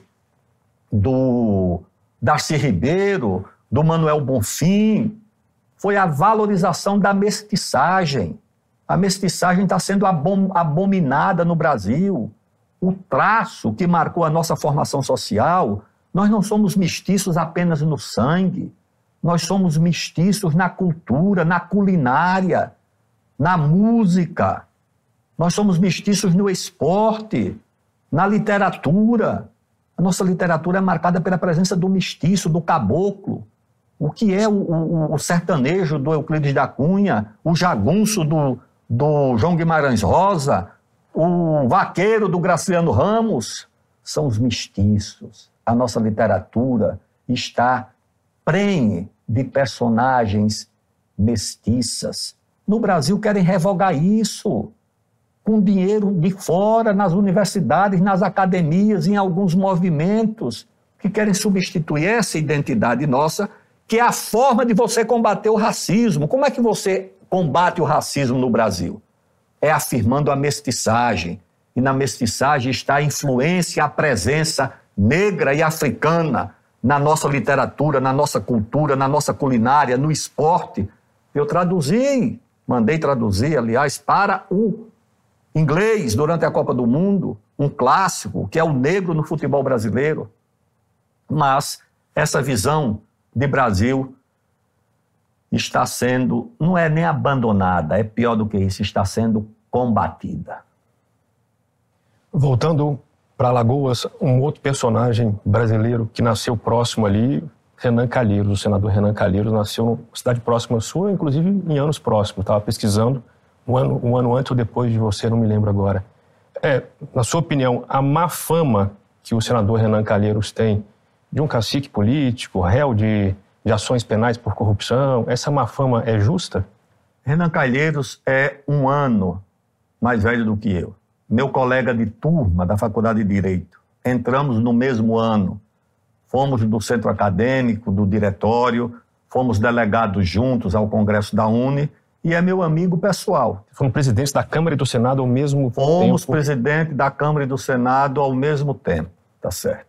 do Darcy Ribeiro, do Manuel Bonfim, foi a valorização da mestiçagem. A mestiçagem está sendo abom abominada no Brasil. O traço que marcou a nossa formação social, nós não somos mestiços apenas no sangue, nós somos mestiços na cultura, na culinária, na música. Nós somos mestiços no esporte, na literatura. A nossa literatura é marcada pela presença do mestiço, do caboclo. O que é o, o, o sertanejo do Euclides da Cunha, o jagunço do, do João Guimarães Rosa, o vaqueiro do Graciliano Ramos, são os mestiços. A nossa literatura está prenhe de personagens mestiças. No Brasil querem revogar isso com dinheiro de fora, nas universidades, nas academias, em alguns movimentos que querem substituir essa identidade nossa, que é a forma de você combater o racismo. Como é que você combate o racismo no Brasil? É afirmando a mestiçagem. E na mestiçagem está a influência, a presença negra e africana na nossa literatura, na nossa cultura, na nossa culinária, no esporte. Eu traduzi, mandei traduzir, aliás, para o inglês durante a Copa do Mundo, um clássico, que é o negro no futebol brasileiro. Mas essa visão de Brasil está sendo, não é nem abandonada, é pior do que isso, está sendo combatida. Voltando para Alagoas, um outro personagem brasileiro que nasceu próximo ali, Renan Calheiros, o senador Renan Calheiros, nasceu numa cidade próxima sua, inclusive em anos próximos. Estava pesquisando um ano, um ano antes ou depois de você, não me lembro agora. É, na sua opinião, a má fama que o senador Renan Calheiros tem de um cacique político, réu de de ações penais por corrupção, essa má fama é justa? Renan Calheiros é um ano mais velho do que eu. Meu colega de turma da Faculdade de Direito. Entramos no mesmo ano. Fomos do centro acadêmico, do diretório, fomos delegados juntos ao Congresso da UNE e é meu amigo pessoal. Foram presidentes da Câmara e do Senado ao mesmo Fomos tempo? Fomos presidente da Câmara e do Senado ao mesmo tempo, tá certo.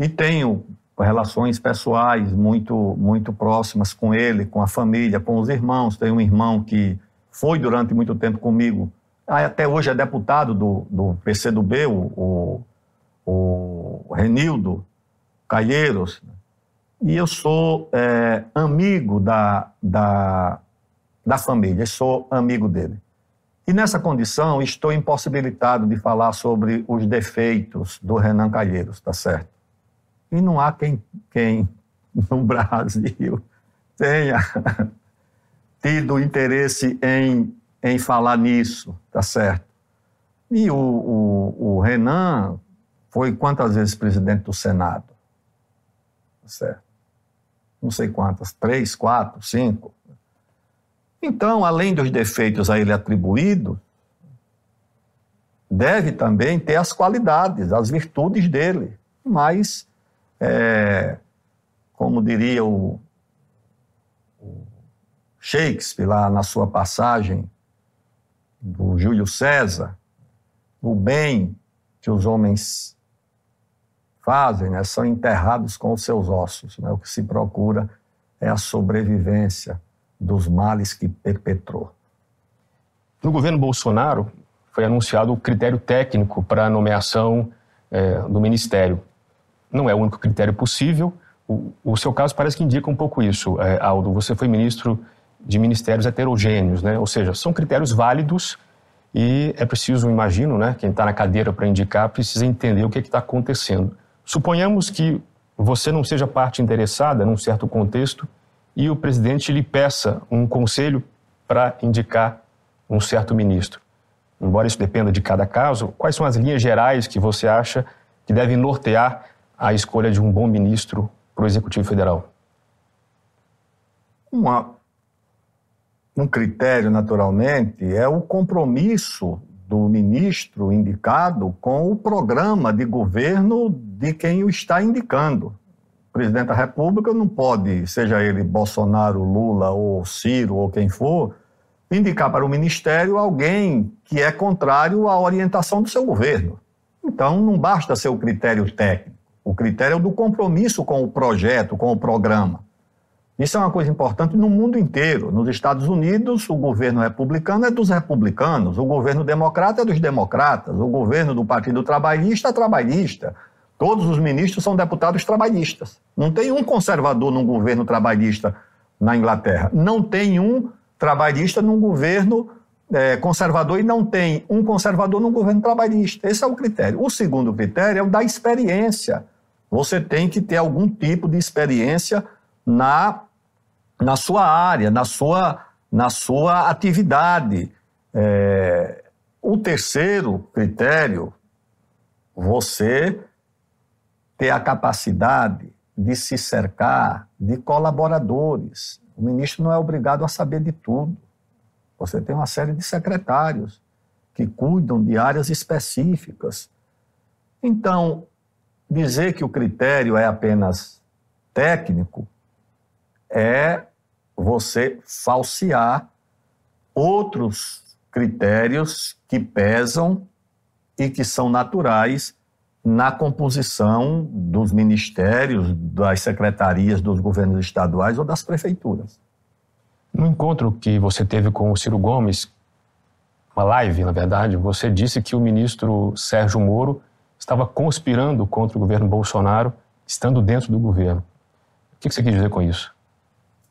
E tenho relações pessoais muito, muito próximas com ele, com a família, com os irmãos. Tem um irmão que foi durante muito tempo comigo, até hoje é deputado do, do PCdoB, o, o, o Renildo Calheiros, e eu sou é, amigo da, da, da família, sou amigo dele. E nessa condição, estou impossibilitado de falar sobre os defeitos do Renan Calheiros, tá certo? E não há quem, quem no Brasil tenha tido interesse em, em falar nisso, tá certo? E o, o, o Renan foi quantas vezes presidente do Senado? Tá certo? Não sei quantas, três, quatro, cinco. Então, além dos defeitos a ele atribuídos, deve também ter as qualidades, as virtudes dele. Mas é, como diria o, o Shakespeare lá na sua passagem do Júlio César, o bem que os homens fazem né, são enterrados com os seus ossos. Né? O que se procura é a sobrevivência dos males que perpetrou. No governo Bolsonaro, foi anunciado o critério técnico para a nomeação é, do ministério não é o único critério possível. O, o seu caso parece que indica um pouco isso, é, Aldo. Você foi ministro de ministérios heterogêneos, né? ou seja, são critérios válidos e é preciso, imagino, né, quem está na cadeira para indicar precisa entender o que é está acontecendo. Suponhamos que você não seja parte interessada num certo contexto e o presidente lhe peça um conselho para indicar um certo ministro. Embora isso dependa de cada caso, quais são as linhas gerais que você acha que devem nortear a escolha de um bom ministro para o Executivo Federal? Uma, um critério, naturalmente, é o compromisso do ministro indicado com o programa de governo de quem o está indicando. O presidente da República não pode, seja ele Bolsonaro, Lula ou Ciro ou quem for, indicar para o ministério alguém que é contrário à orientação do seu governo. Então, não basta ser o critério técnico. O critério é do compromisso com o projeto, com o programa. Isso é uma coisa importante no mundo inteiro. Nos Estados Unidos, o governo republicano é dos republicanos, o governo democrata é dos democratas, o governo do Partido Trabalhista é trabalhista. Todos os ministros são deputados trabalhistas. Não tem um conservador num governo trabalhista na Inglaterra. Não tem um trabalhista num governo é, conservador e não tem um conservador num governo trabalhista. Esse é o critério. O segundo critério é o da experiência. Você tem que ter algum tipo de experiência na, na sua área, na sua, na sua atividade. É, o terceiro critério, você ter a capacidade de se cercar de colaboradores, o ministro não é obrigado a saber de tudo. Você tem uma série de secretários que cuidam de áreas específicas. Então, dizer que o critério é apenas técnico é você falsear outros critérios que pesam e que são naturais na composição dos ministérios, das secretarias dos governos estaduais ou das prefeituras. No encontro que você teve com o Ciro Gomes, uma live, na verdade, você disse que o ministro Sérgio Moro estava conspirando contra o governo Bolsonaro, estando dentro do governo. O que você quis dizer com isso?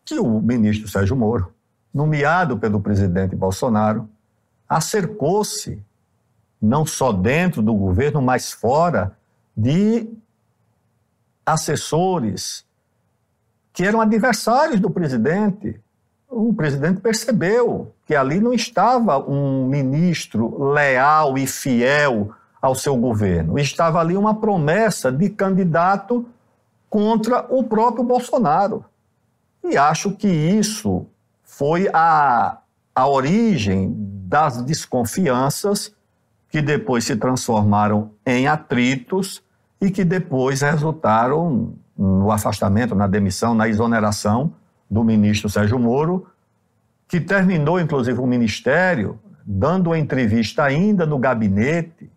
Que o ministro Sérgio Moro, nomeado pelo presidente Bolsonaro, acercou-se não só dentro do governo, mas fora, de assessores que eram adversários do presidente. O presidente percebeu que ali não estava um ministro leal e fiel ao seu governo, estava ali uma promessa de candidato contra o próprio Bolsonaro. E acho que isso foi a, a origem das desconfianças que depois se transformaram em atritos e que depois resultaram no afastamento, na demissão, na exoneração do ministro Sérgio Moro, que terminou, inclusive, o ministério dando uma entrevista ainda no gabinete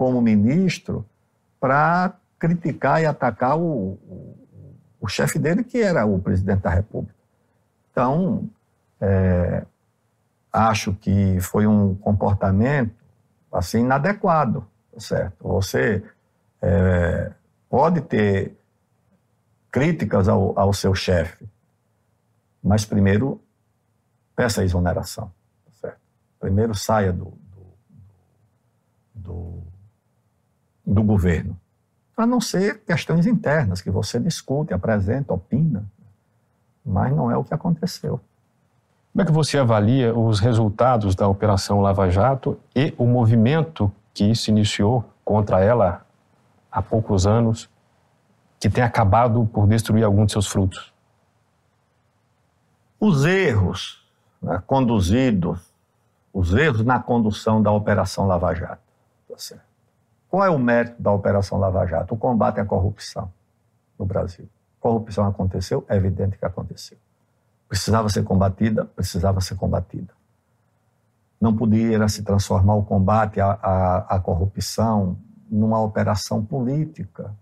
como ministro para criticar e atacar o, o, o, chefe dele, que era o presidente da República. Então, é, acho que foi um comportamento assim inadequado, certo? Você é, pode ter críticas ao, ao seu chefe, mas primeiro peça a exoneração, certo? Primeiro saia do, do governo, a não ser questões internas que você discute, apresenta, opina, mas não é o que aconteceu. Como é que você avalia os resultados da Operação Lava Jato e o movimento que se iniciou contra ela há poucos anos, que tem acabado por destruir alguns de seus frutos? Os erros né, conduzidos, os erros na condução da Operação Lava Jato. Tá Qual é o mérito da Operação Lava Jato? O combate à corrupção no Brasil. Corrupção aconteceu? É evidente que aconteceu precisava ser combatida, precisava ser combatida. Não podia se transformar o combate à, à, à corrupção numa operação política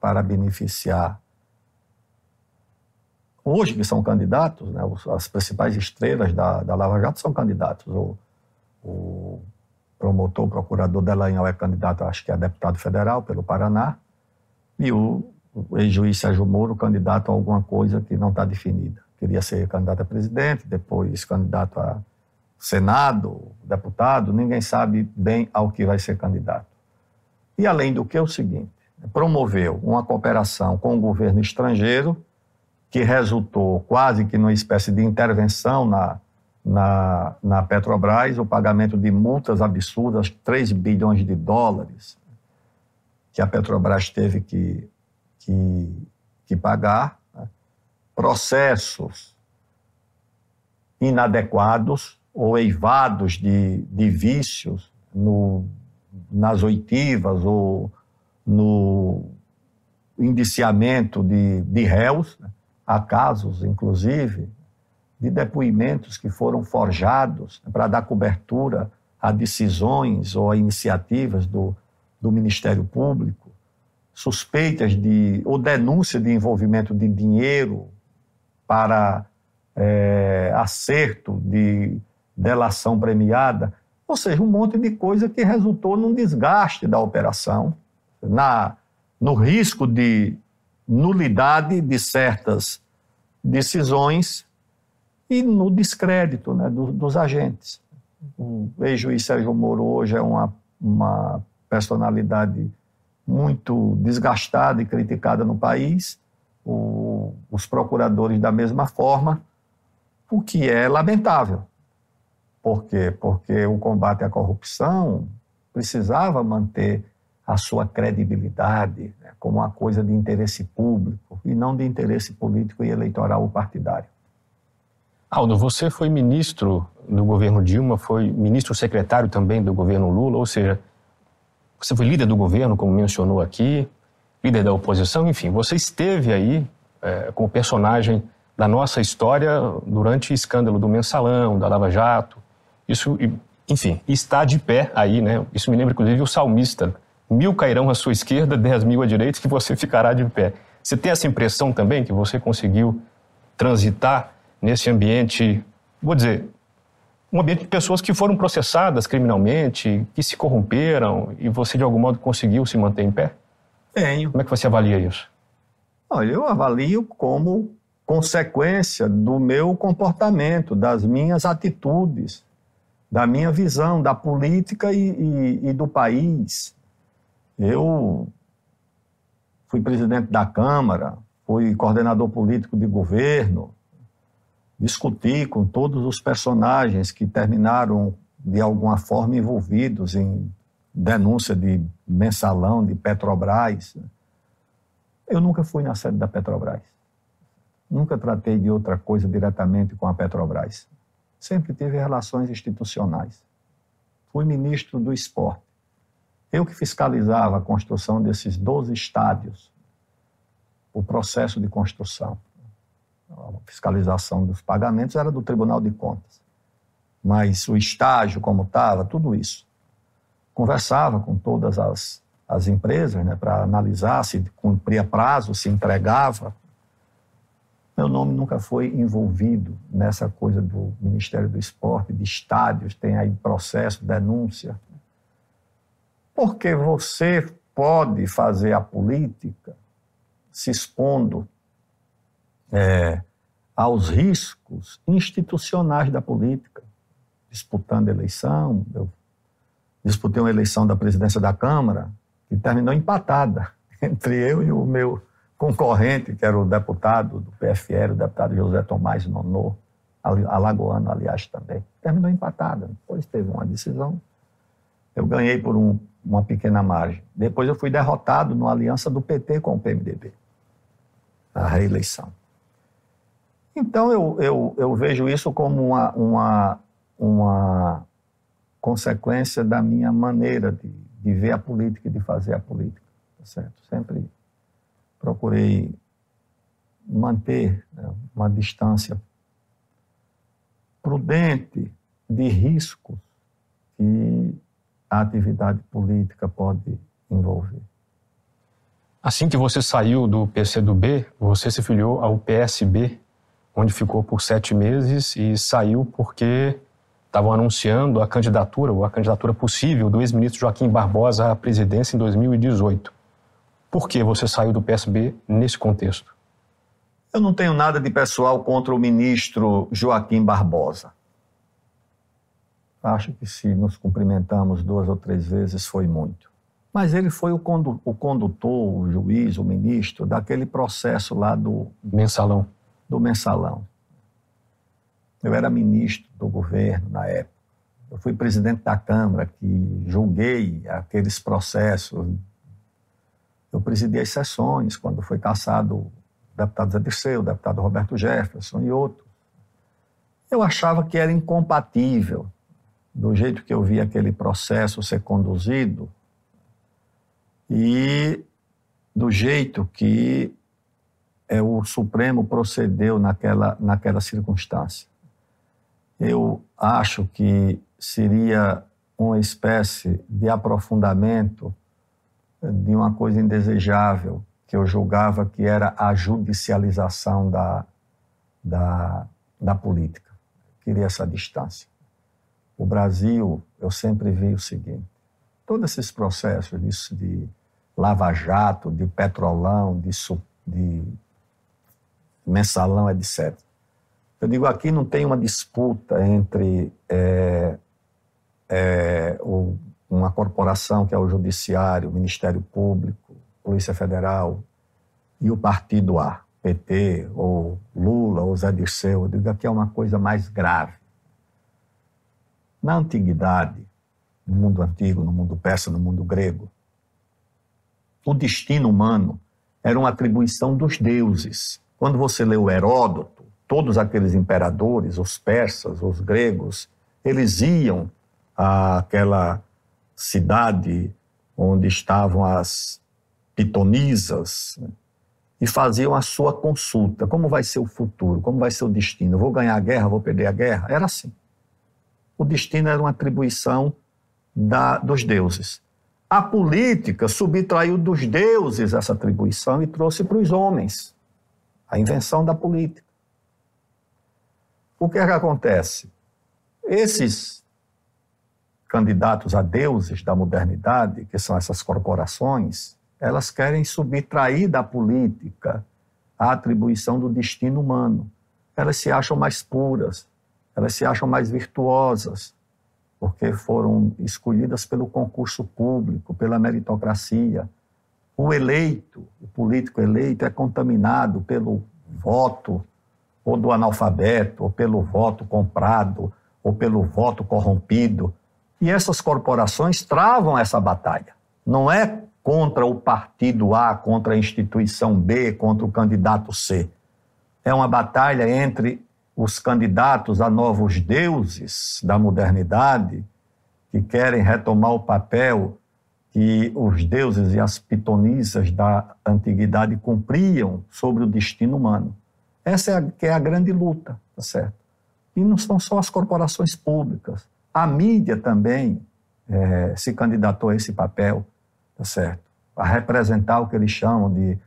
para beneficiar hoje que são candidatos, né, as principais estrelas da, da Lava Jato são candidatos. O, o promotor, procurador Delanhol é candidato, acho que é deputado federal pelo Paraná, e o, o ex-juiz Sérgio Moro, candidato a alguma coisa que não está definida queria ser candidato a presidente, depois candidato a Senado, deputado, ninguém sabe bem ao que vai ser candidato. E além do que, é o seguinte: promoveu uma cooperação com o governo estrangeiro, que resultou quase que numa espécie de intervenção na, na, na Petrobras, o pagamento de multas absurdas, 3 bilhões de dólares, que a Petrobras teve que, que, que pagar processos inadequados ou eivados de, de vícios no, nas oitivas ou no indiciamento de, de réus, né? há casos, inclusive, de depoimentos que foram forjados para dar cobertura a decisões ou a iniciativas do, do Ministério Público, suspeitas de ou denúncia de envolvimento de dinheiro para é, acerto de delação premiada, ou seja, um monte de coisa que resultou num desgaste da operação, na, no risco de nulidade de certas decisões e no descrédito né, do, dos agentes. O ex-juiz Sérgio Moro hoje é uma, uma personalidade muito desgastada e criticada no país, o, os procuradores da mesma forma, o que é lamentável. Por quê? Porque o combate à corrupção precisava manter a sua credibilidade né, como uma coisa de interesse público e não de interesse político e eleitoral ou partidário. Aldo, você foi ministro do governo Dilma, foi ministro secretário também do governo Lula, ou seja, você foi líder do governo, como mencionou aqui, líder da oposição, enfim, você esteve aí é, como personagem da nossa história durante o escândalo do mensalão, da Lava Jato. Isso, enfim, está de pé aí, né? Isso me lembra, inclusive, o salmista. Mil cairão à sua esquerda, dez mil à direita, que você ficará de pé. Você tem essa impressão também que você conseguiu transitar nesse ambiente, vou dizer, um ambiente de pessoas que foram processadas criminalmente, que se corromperam e você de algum modo conseguiu se manter em pé? Tenho. Como é que você avalia isso? Olha, eu avalio como consequência do meu comportamento, das minhas atitudes, da minha visão da política e, e, e do país. Eu fui presidente da Câmara, fui coordenador político de governo, discuti com todos os personagens que terminaram de alguma forma envolvidos em denúncia de mensalão de Petrobras. Eu nunca fui na sede da Petrobras. Nunca tratei de outra coisa diretamente com a Petrobras. Sempre tive relações institucionais. Fui ministro do esporte. Eu que fiscalizava a construção desses 12 estádios, o processo de construção a fiscalização dos pagamentos era do Tribunal de Contas. Mas o estágio, como estava, tudo isso. Conversava com todas as, as empresas né, para analisar se cumpria prazo, se entregava. Meu nome nunca foi envolvido nessa coisa do Ministério do Esporte, de estádios, tem aí processo, denúncia. Porque você pode fazer a política se expondo é, aos riscos institucionais da política, disputando eleição. Eu disputei uma eleição da presidência da Câmara que terminou empatada entre eu e o meu concorrente, que era o deputado do PFL, o deputado José Tomás Nonô, alagoano, aliás, também. Terminou empatada. Depois teve uma decisão. Eu ganhei por um, uma pequena margem. Depois eu fui derrotado numa aliança do PT com o PMDB, a reeleição. Então, eu, eu, eu vejo isso como uma, uma, uma consequência da minha maneira de, de ver a política e de fazer a política, tá certo? Sempre procurei manter né, uma distância prudente de riscos que a atividade política pode envolver. Assim que você saiu do PCdoB, você se filiou ao PSB, onde ficou por sete meses e saiu porque estavam anunciando a candidatura, ou a candidatura possível do ex-ministro Joaquim Barbosa à presidência em 2018. Por que você saiu do PSB nesse contexto? Eu não tenho nada de pessoal contra o ministro Joaquim Barbosa. Acho que se nos cumprimentamos duas ou três vezes foi muito. Mas ele foi o, condutor, o juiz, o ministro daquele processo lá do. Mensalão do mensalão. Eu era ministro do governo na época. Eu fui presidente da Câmara, que julguei aqueles processos. Eu presidi as sessões quando foi caçado o deputado Zé Dirceu, o deputado Roberto Jefferson e outros. Eu achava que era incompatível do jeito que eu vi aquele processo ser conduzido e do jeito que é, o Supremo procedeu naquela, naquela circunstância. Eu acho que seria uma espécie de aprofundamento de uma coisa indesejável, que eu julgava que era a judicialização da, da, da política. Queria essa distância. O Brasil, eu sempre vi o seguinte: todos esses processos disso de lava-jato, de petrolão, de, de mensalão, etc. Eu digo, aqui não tem uma disputa entre é, é, o, uma corporação que é o Judiciário, o Ministério Público, Polícia Federal e o Partido A, PT, ou Lula, ou Zé Dirceu. Eu digo, aqui é uma coisa mais grave. Na antiguidade, no mundo antigo, no mundo persa, no mundo grego, o destino humano era uma atribuição dos deuses. Quando você lê o Heródoto, todos aqueles imperadores, os persas, os gregos, eles iam àquela cidade onde estavam as pitonisas né, e faziam a sua consulta. Como vai ser o futuro? Como vai ser o destino? Vou ganhar a guerra? Vou perder a guerra? Era assim. O destino era uma atribuição da, dos deuses. A política subtraiu dos deuses essa atribuição e trouxe para os homens a invenção da política. O que é que acontece? Esses candidatos a deuses da modernidade, que são essas corporações, elas querem subtrair da política a atribuição do destino humano. Elas se acham mais puras, elas se acham mais virtuosas, porque foram escolhidas pelo concurso público, pela meritocracia. O eleito, o político eleito, é contaminado pelo voto ou do analfabeto, ou pelo voto comprado, ou pelo voto corrompido. E essas corporações travam essa batalha. Não é contra o partido A, contra a instituição B, contra o candidato C. É uma batalha entre os candidatos a novos deuses da modernidade, que querem retomar o papel que os deuses e as pitonisas da antiguidade cumpriam sobre o destino humano. Essa é a, que é a grande luta, tá certo? E não são só as corporações públicas. A mídia também é, se candidatou a esse papel, tá certo? A representar o que eles chamam de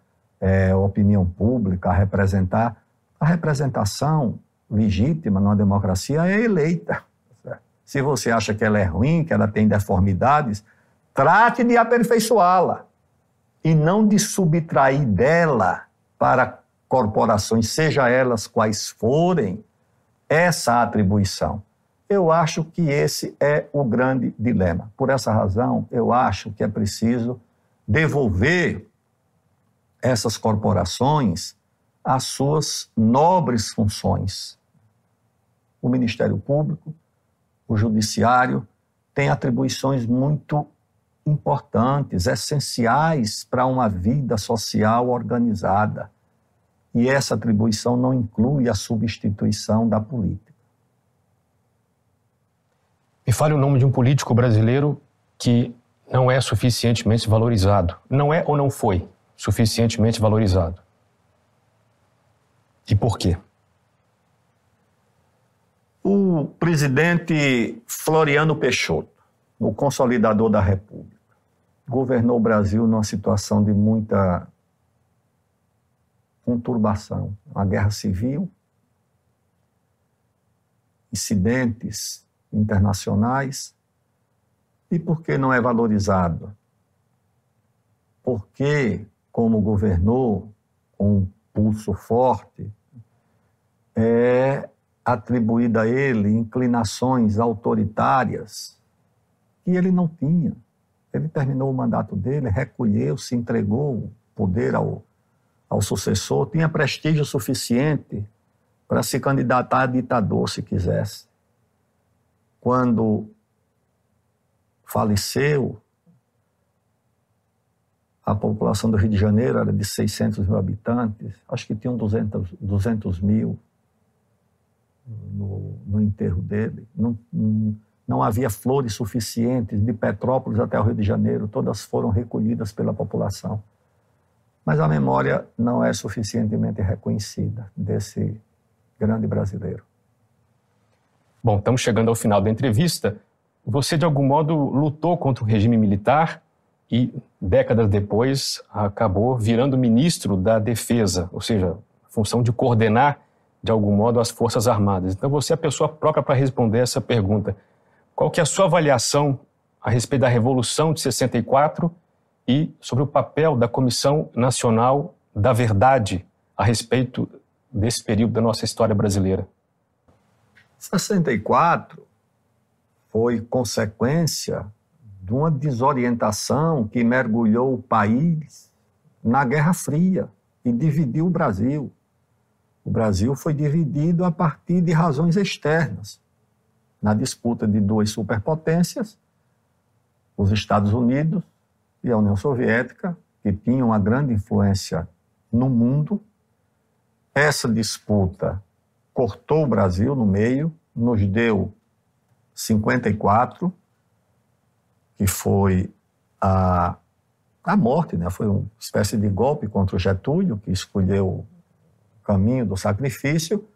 é, opinião pública, a representar. A representação legítima numa democracia é eleita. Tá se você acha que ela é ruim, que ela tem deformidades, trate de aperfeiçoá-la e não de subtrair dela para corporações, seja elas quais forem, essa atribuição. Eu acho que esse é o grande dilema. Por essa razão, eu acho que é preciso devolver essas corporações às suas nobres funções. O Ministério Público, o Judiciário, têm atribuições muito importantes, essenciais para uma vida social organizada. E essa atribuição não inclui a substituição da política. Me fale o nome de um político brasileiro que não é suficientemente valorizado. Não é ou não foi suficientemente valorizado. E por quê? O presidente Floriano Peixoto, o consolidador da República, governou o Brasil numa situação de muita conturbação, uma guerra civil, incidentes internacionais. E por que não é valorizado? Porque, como governou com um pulso forte, é atribuída a ele inclinações autoritárias que ele não tinha. Ele terminou o mandato dele, recolheu, se entregou o poder ao ao sucessor, tinha prestígio suficiente para se candidatar a ditador, se quisesse. Quando faleceu, a população do Rio de Janeiro era de 600 mil habitantes, acho que tinham 200, 200 mil no, no enterro dele. Não, não havia flores suficientes de Petrópolis até o Rio de Janeiro, todas foram recolhidas pela população. Mas a memória não é suficientemente reconhecida desse grande brasileiro. Bom, estamos chegando ao final da entrevista. Você, de algum modo, lutou contra o regime militar e, décadas depois, acabou virando ministro da Defesa, ou seja, função de coordenar, de algum modo, as Forças Armadas. Então, você é a pessoa própria para responder essa pergunta. Qual que é a sua avaliação a respeito da Revolução de 64 e sobre o papel da Comissão Nacional da Verdade a respeito desse período da nossa história brasileira? 64 foi consequência de uma desorientação que mergulhou o país na Guerra Fria e dividiu o Brasil. O Brasil foi dividido a partir de razões externas. Na disputa de duas superpotências, os Estados Unidos e a União Soviética, que tinham uma grande influência no mundo. Essa disputa cortou o Brasil no meio, nos deu 54, que foi a, a morte, né? foi uma espécie de golpe contra o Getúlio, que escolheu o caminho do sacrifício,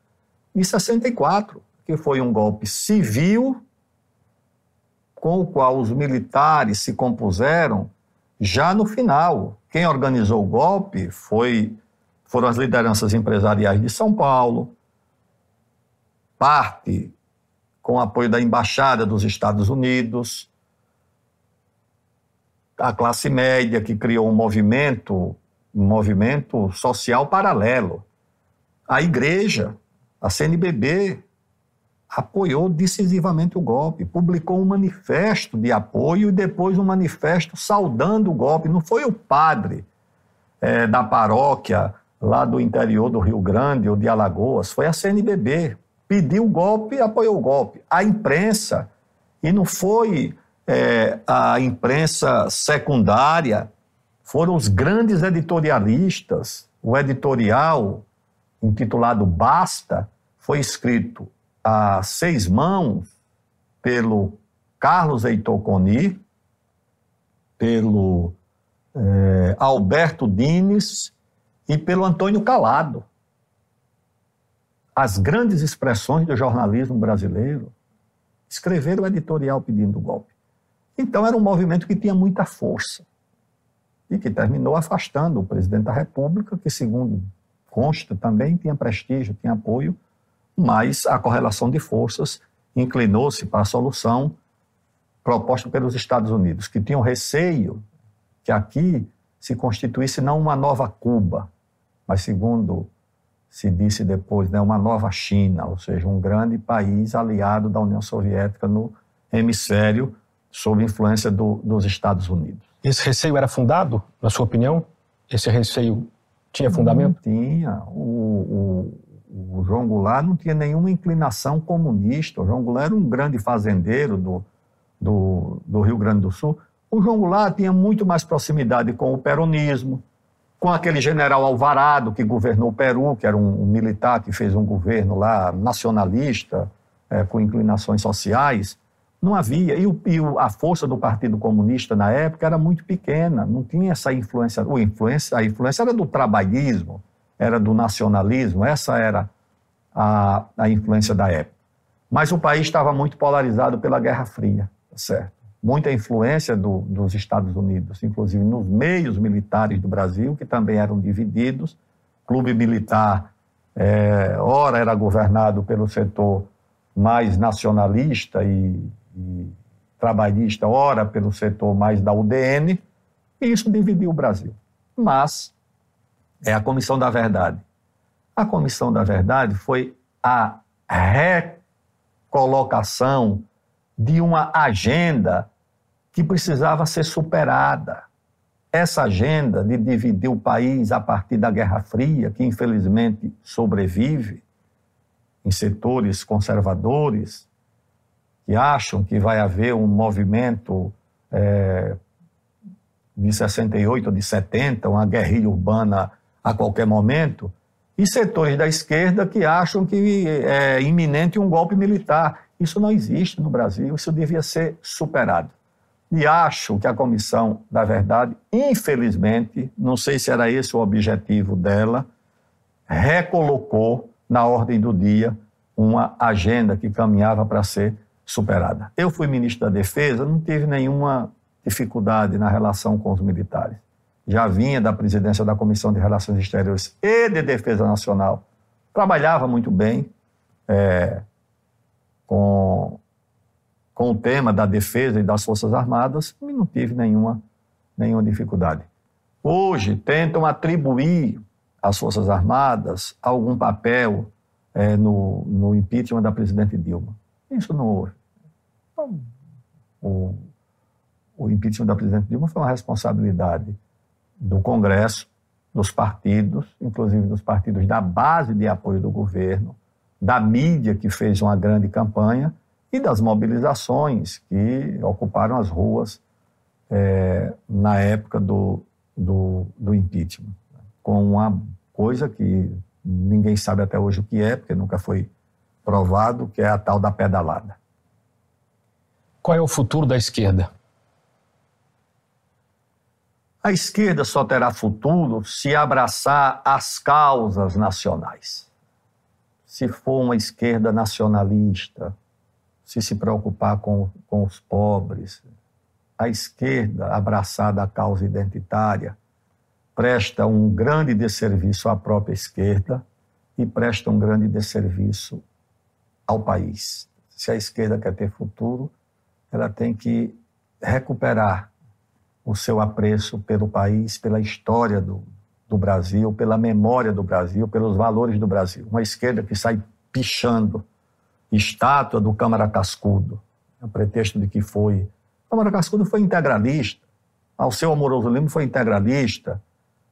e 64, que foi um golpe civil com o qual os militares se compuseram já no final. Quem organizou o golpe foi, foram as lideranças empresariais de São Paulo, parte com apoio da Embaixada dos Estados Unidos, a classe média que criou um movimento, um movimento social paralelo. A igreja, a CNBB, apoiou decisivamente o golpe, publicou um manifesto de apoio e depois um manifesto saudando o golpe. Não foi o padre é, da paróquia lá do interior do Rio Grande ou de Alagoas, foi a CNBB pediu o golpe e apoiou o golpe. A imprensa, e não foi é, a imprensa secundária, foram os grandes editorialistas. O editorial, intitulado Basta, foi escrito a seis mãos pelo Carlos Heitor Coni, pelo é, Alberto Dines e pelo Antônio Calado as grandes expressões do jornalismo brasileiro escreveram o editorial pedindo golpe. Então era um movimento que tinha muita força e que terminou afastando o presidente da República, que, segundo consta, também tinha prestígio, tinha apoio, mas a correlação de forças inclinou-se para a solução proposta pelos Estados Unidos, que tinham receio que aqui se constituísse não uma nova Cuba, mas, segundo se disse depois, né, uma nova China, ou seja, um grande país aliado da União Soviética no hemisfério, sob influência do, dos Estados Unidos. Esse receio era fundado, na sua opinião? Esse receio tinha fundamento? Não tinha. O, o, o João Goulart não tinha nenhuma inclinação comunista. O João Goulart era um grande fazendeiro do, do, do Rio Grande do Sul. O João Goulart tinha muito mais proximidade com o peronismo, com aquele general Alvarado, que governou o Peru, que era um, um militar que fez um governo lá nacionalista, é, com inclinações sociais, não havia. E, o, e, a força do Partido Comunista na época era muito pequena, não tinha essa influência. O influência a influência era do trabalhismo, era do nacionalismo, essa era a, a influência da época. Mas o país estava muito polarizado pela Guerra Fria, tá certo? muita influência do, dos Estados Unidos, inclusive nos meios militares do Brasil, que também eram divididos. Clube militar, é, ora era governado pelo setor mais nacionalista e, e trabalhista, ora pelo setor mais da UDN, e isso dividiu o Brasil. Mas é a Comissão da Verdade. A Comissão da Verdade foi a recolocação de uma agenda que precisava ser superada. Essa agenda de dividir o país a partir da Guerra Fria, que infelizmente sobrevive em setores conservadores, que acham que vai haver um movimento é, de 68 ou de 70, uma guerrilha urbana a qualquer momento, e setores da esquerda que acham que é iminente um golpe militar. Isso não existe no Brasil, isso devia ser superado. E acho que a Comissão da Verdade, infelizmente, não sei se era esse o objetivo dela, recolocou na ordem do dia uma agenda que caminhava para ser superada. Eu fui ministro da Defesa, não tive nenhuma dificuldade na relação com os militares. Já vinha da presidência da Comissão de Relações Exteriores e de Defesa Nacional. Trabalhava muito bem é, com, com o tema da defesa e das Forças Armadas e não tive nenhuma, nenhuma dificuldade. Hoje tentam atribuir às Forças Armadas algum papel é, no, no impeachment da presidente Dilma. Isso não houve. Então, o, o impeachment da presidente Dilma foi uma responsabilidade do Congresso, dos partidos, inclusive dos partidos da base de apoio do governo, da mídia que fez uma grande campanha e das mobilizações que ocuparam as ruas é, na época do, do, do impeachment, com uma coisa que ninguém sabe até hoje o que é, porque nunca foi provado, que é a tal da pedalada. Qual é o futuro da esquerda? A esquerda só terá futuro se abraçar as causas nacionais. Se for uma esquerda nacionalista, se se preocupar com, com os pobres, a esquerda abraçada à causa identitária presta um grande desserviço à própria esquerda e presta um grande desserviço ao país. Se a esquerda quer ter futuro, ela tem que recuperar o seu apreço pelo país, pela história do, do Brasil, pela memória do Brasil, pelos valores do Brasil. Uma esquerda que sai pichando estátua do Câmara Cascudo, o pretexto de que foi. Câmara Cascudo foi integralista, ao seu Amoroso Lima foi integralista,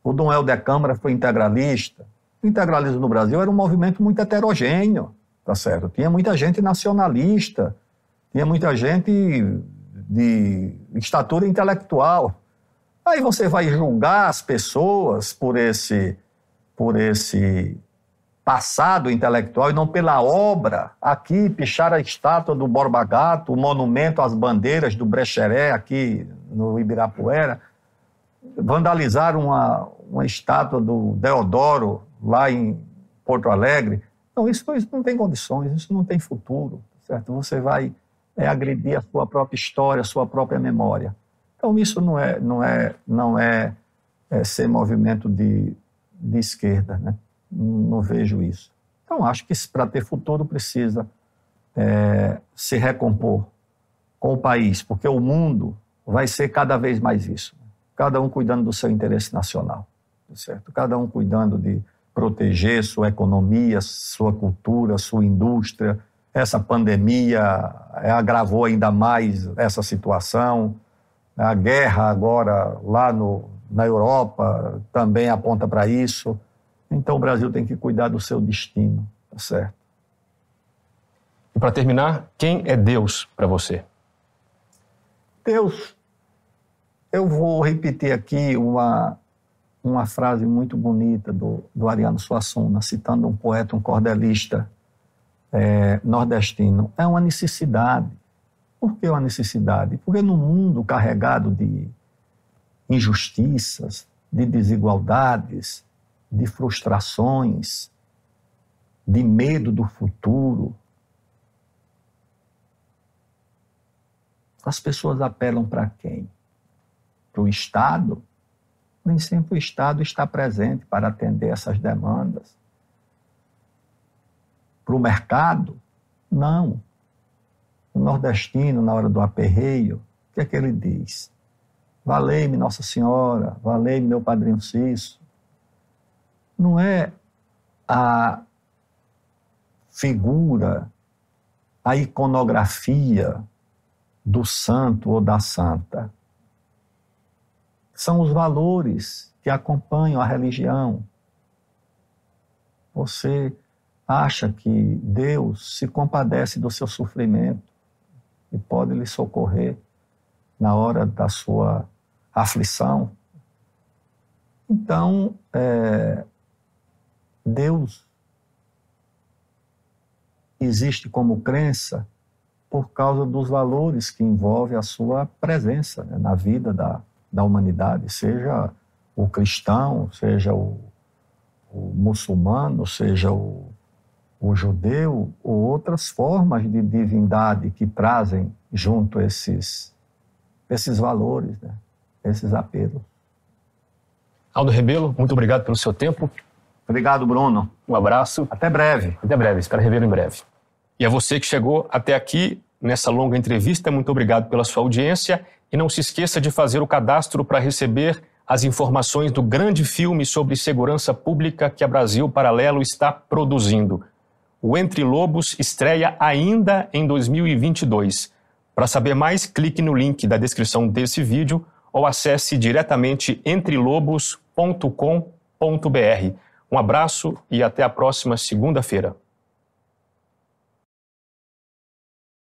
o Dom Helder Câmara foi integralista. O integralismo no Brasil era um movimento muito heterogêneo, tá certo? Tinha muita gente nacionalista, tinha muita gente de estatura intelectual. Aí você vai julgar as pessoas por esse, por esse passado intelectual e não pela obra. Aqui, pichar a estátua do Borba Gato, o monumento às bandeiras do Brecheret, aqui no Ibirapuera, vandalizar uma, uma estátua do Deodoro lá em Porto Alegre. Não, isso, isso não tem condições, isso não tem futuro, certo? Você vai é agredir a sua própria história, a sua própria memória. Então isso não é não é não é, é ser movimento de, de esquerda, né? Não, vejo isso. Então acho que para ter futuro precisa é, se recompor com o país, porque o mundo vai ser cada vez mais isso. Cada um cuidando do seu interesse nacional, certo? Cada um cuidando de proteger sua economia, sua cultura, sua indústria, essa pandemia agravou ainda mais essa situação. A guerra agora lá no, na Europa também aponta para isso. Então o Brasil tem que cuidar do seu destino, tá certo? E para terminar, quem é Deus para você? Deus, eu vou repetir aqui uma, uma frase muito bonita do, do Ariano Suassuna, citando um poeta, um cordelista é, nordestino é uma necessidade. Por que uma necessidade? Porque no mundo carregado de injustiças, de desigualdades, de frustrações, de medo do futuro, as pessoas apelam para quem? Para o Estado? Nem sempre o Estado está presente para atender essas demandas para o mercado? Não. O nordestino, na hora do aperreio, o que é que ele diz? Valei-me Nossa Senhora, valei-me meu padrinho Cício. Não é a figura, a iconografia do santo ou da santa. São os valores que acompanham a religião. Você acha que Deus se compadece do seu sofrimento e pode lhe socorrer na hora da sua aflição. Então, é, Deus existe como crença por causa dos valores que envolve a sua presença né, na vida da, da humanidade, seja o cristão, seja o, o muçulmano, seja o, o judeu, ou outras formas de divindade que trazem junto esses, esses valores, né, esses apelos. Aldo Rebelo, muito obrigado pelo seu tempo. Obrigado, Bruno. Um abraço. Até breve. Até breve, espero revê-lo em breve. E a você que chegou até aqui nessa longa entrevista, muito obrigado pela sua audiência e não se esqueça de fazer o cadastro para receber as informações do grande filme sobre segurança pública que a Brasil Paralelo está produzindo. O Entre Lobos estreia ainda em 2022. Para saber mais, clique no link da descrição desse vídeo ou acesse diretamente entrelobos.com.br. Um abraço e até a próxima segunda-feira.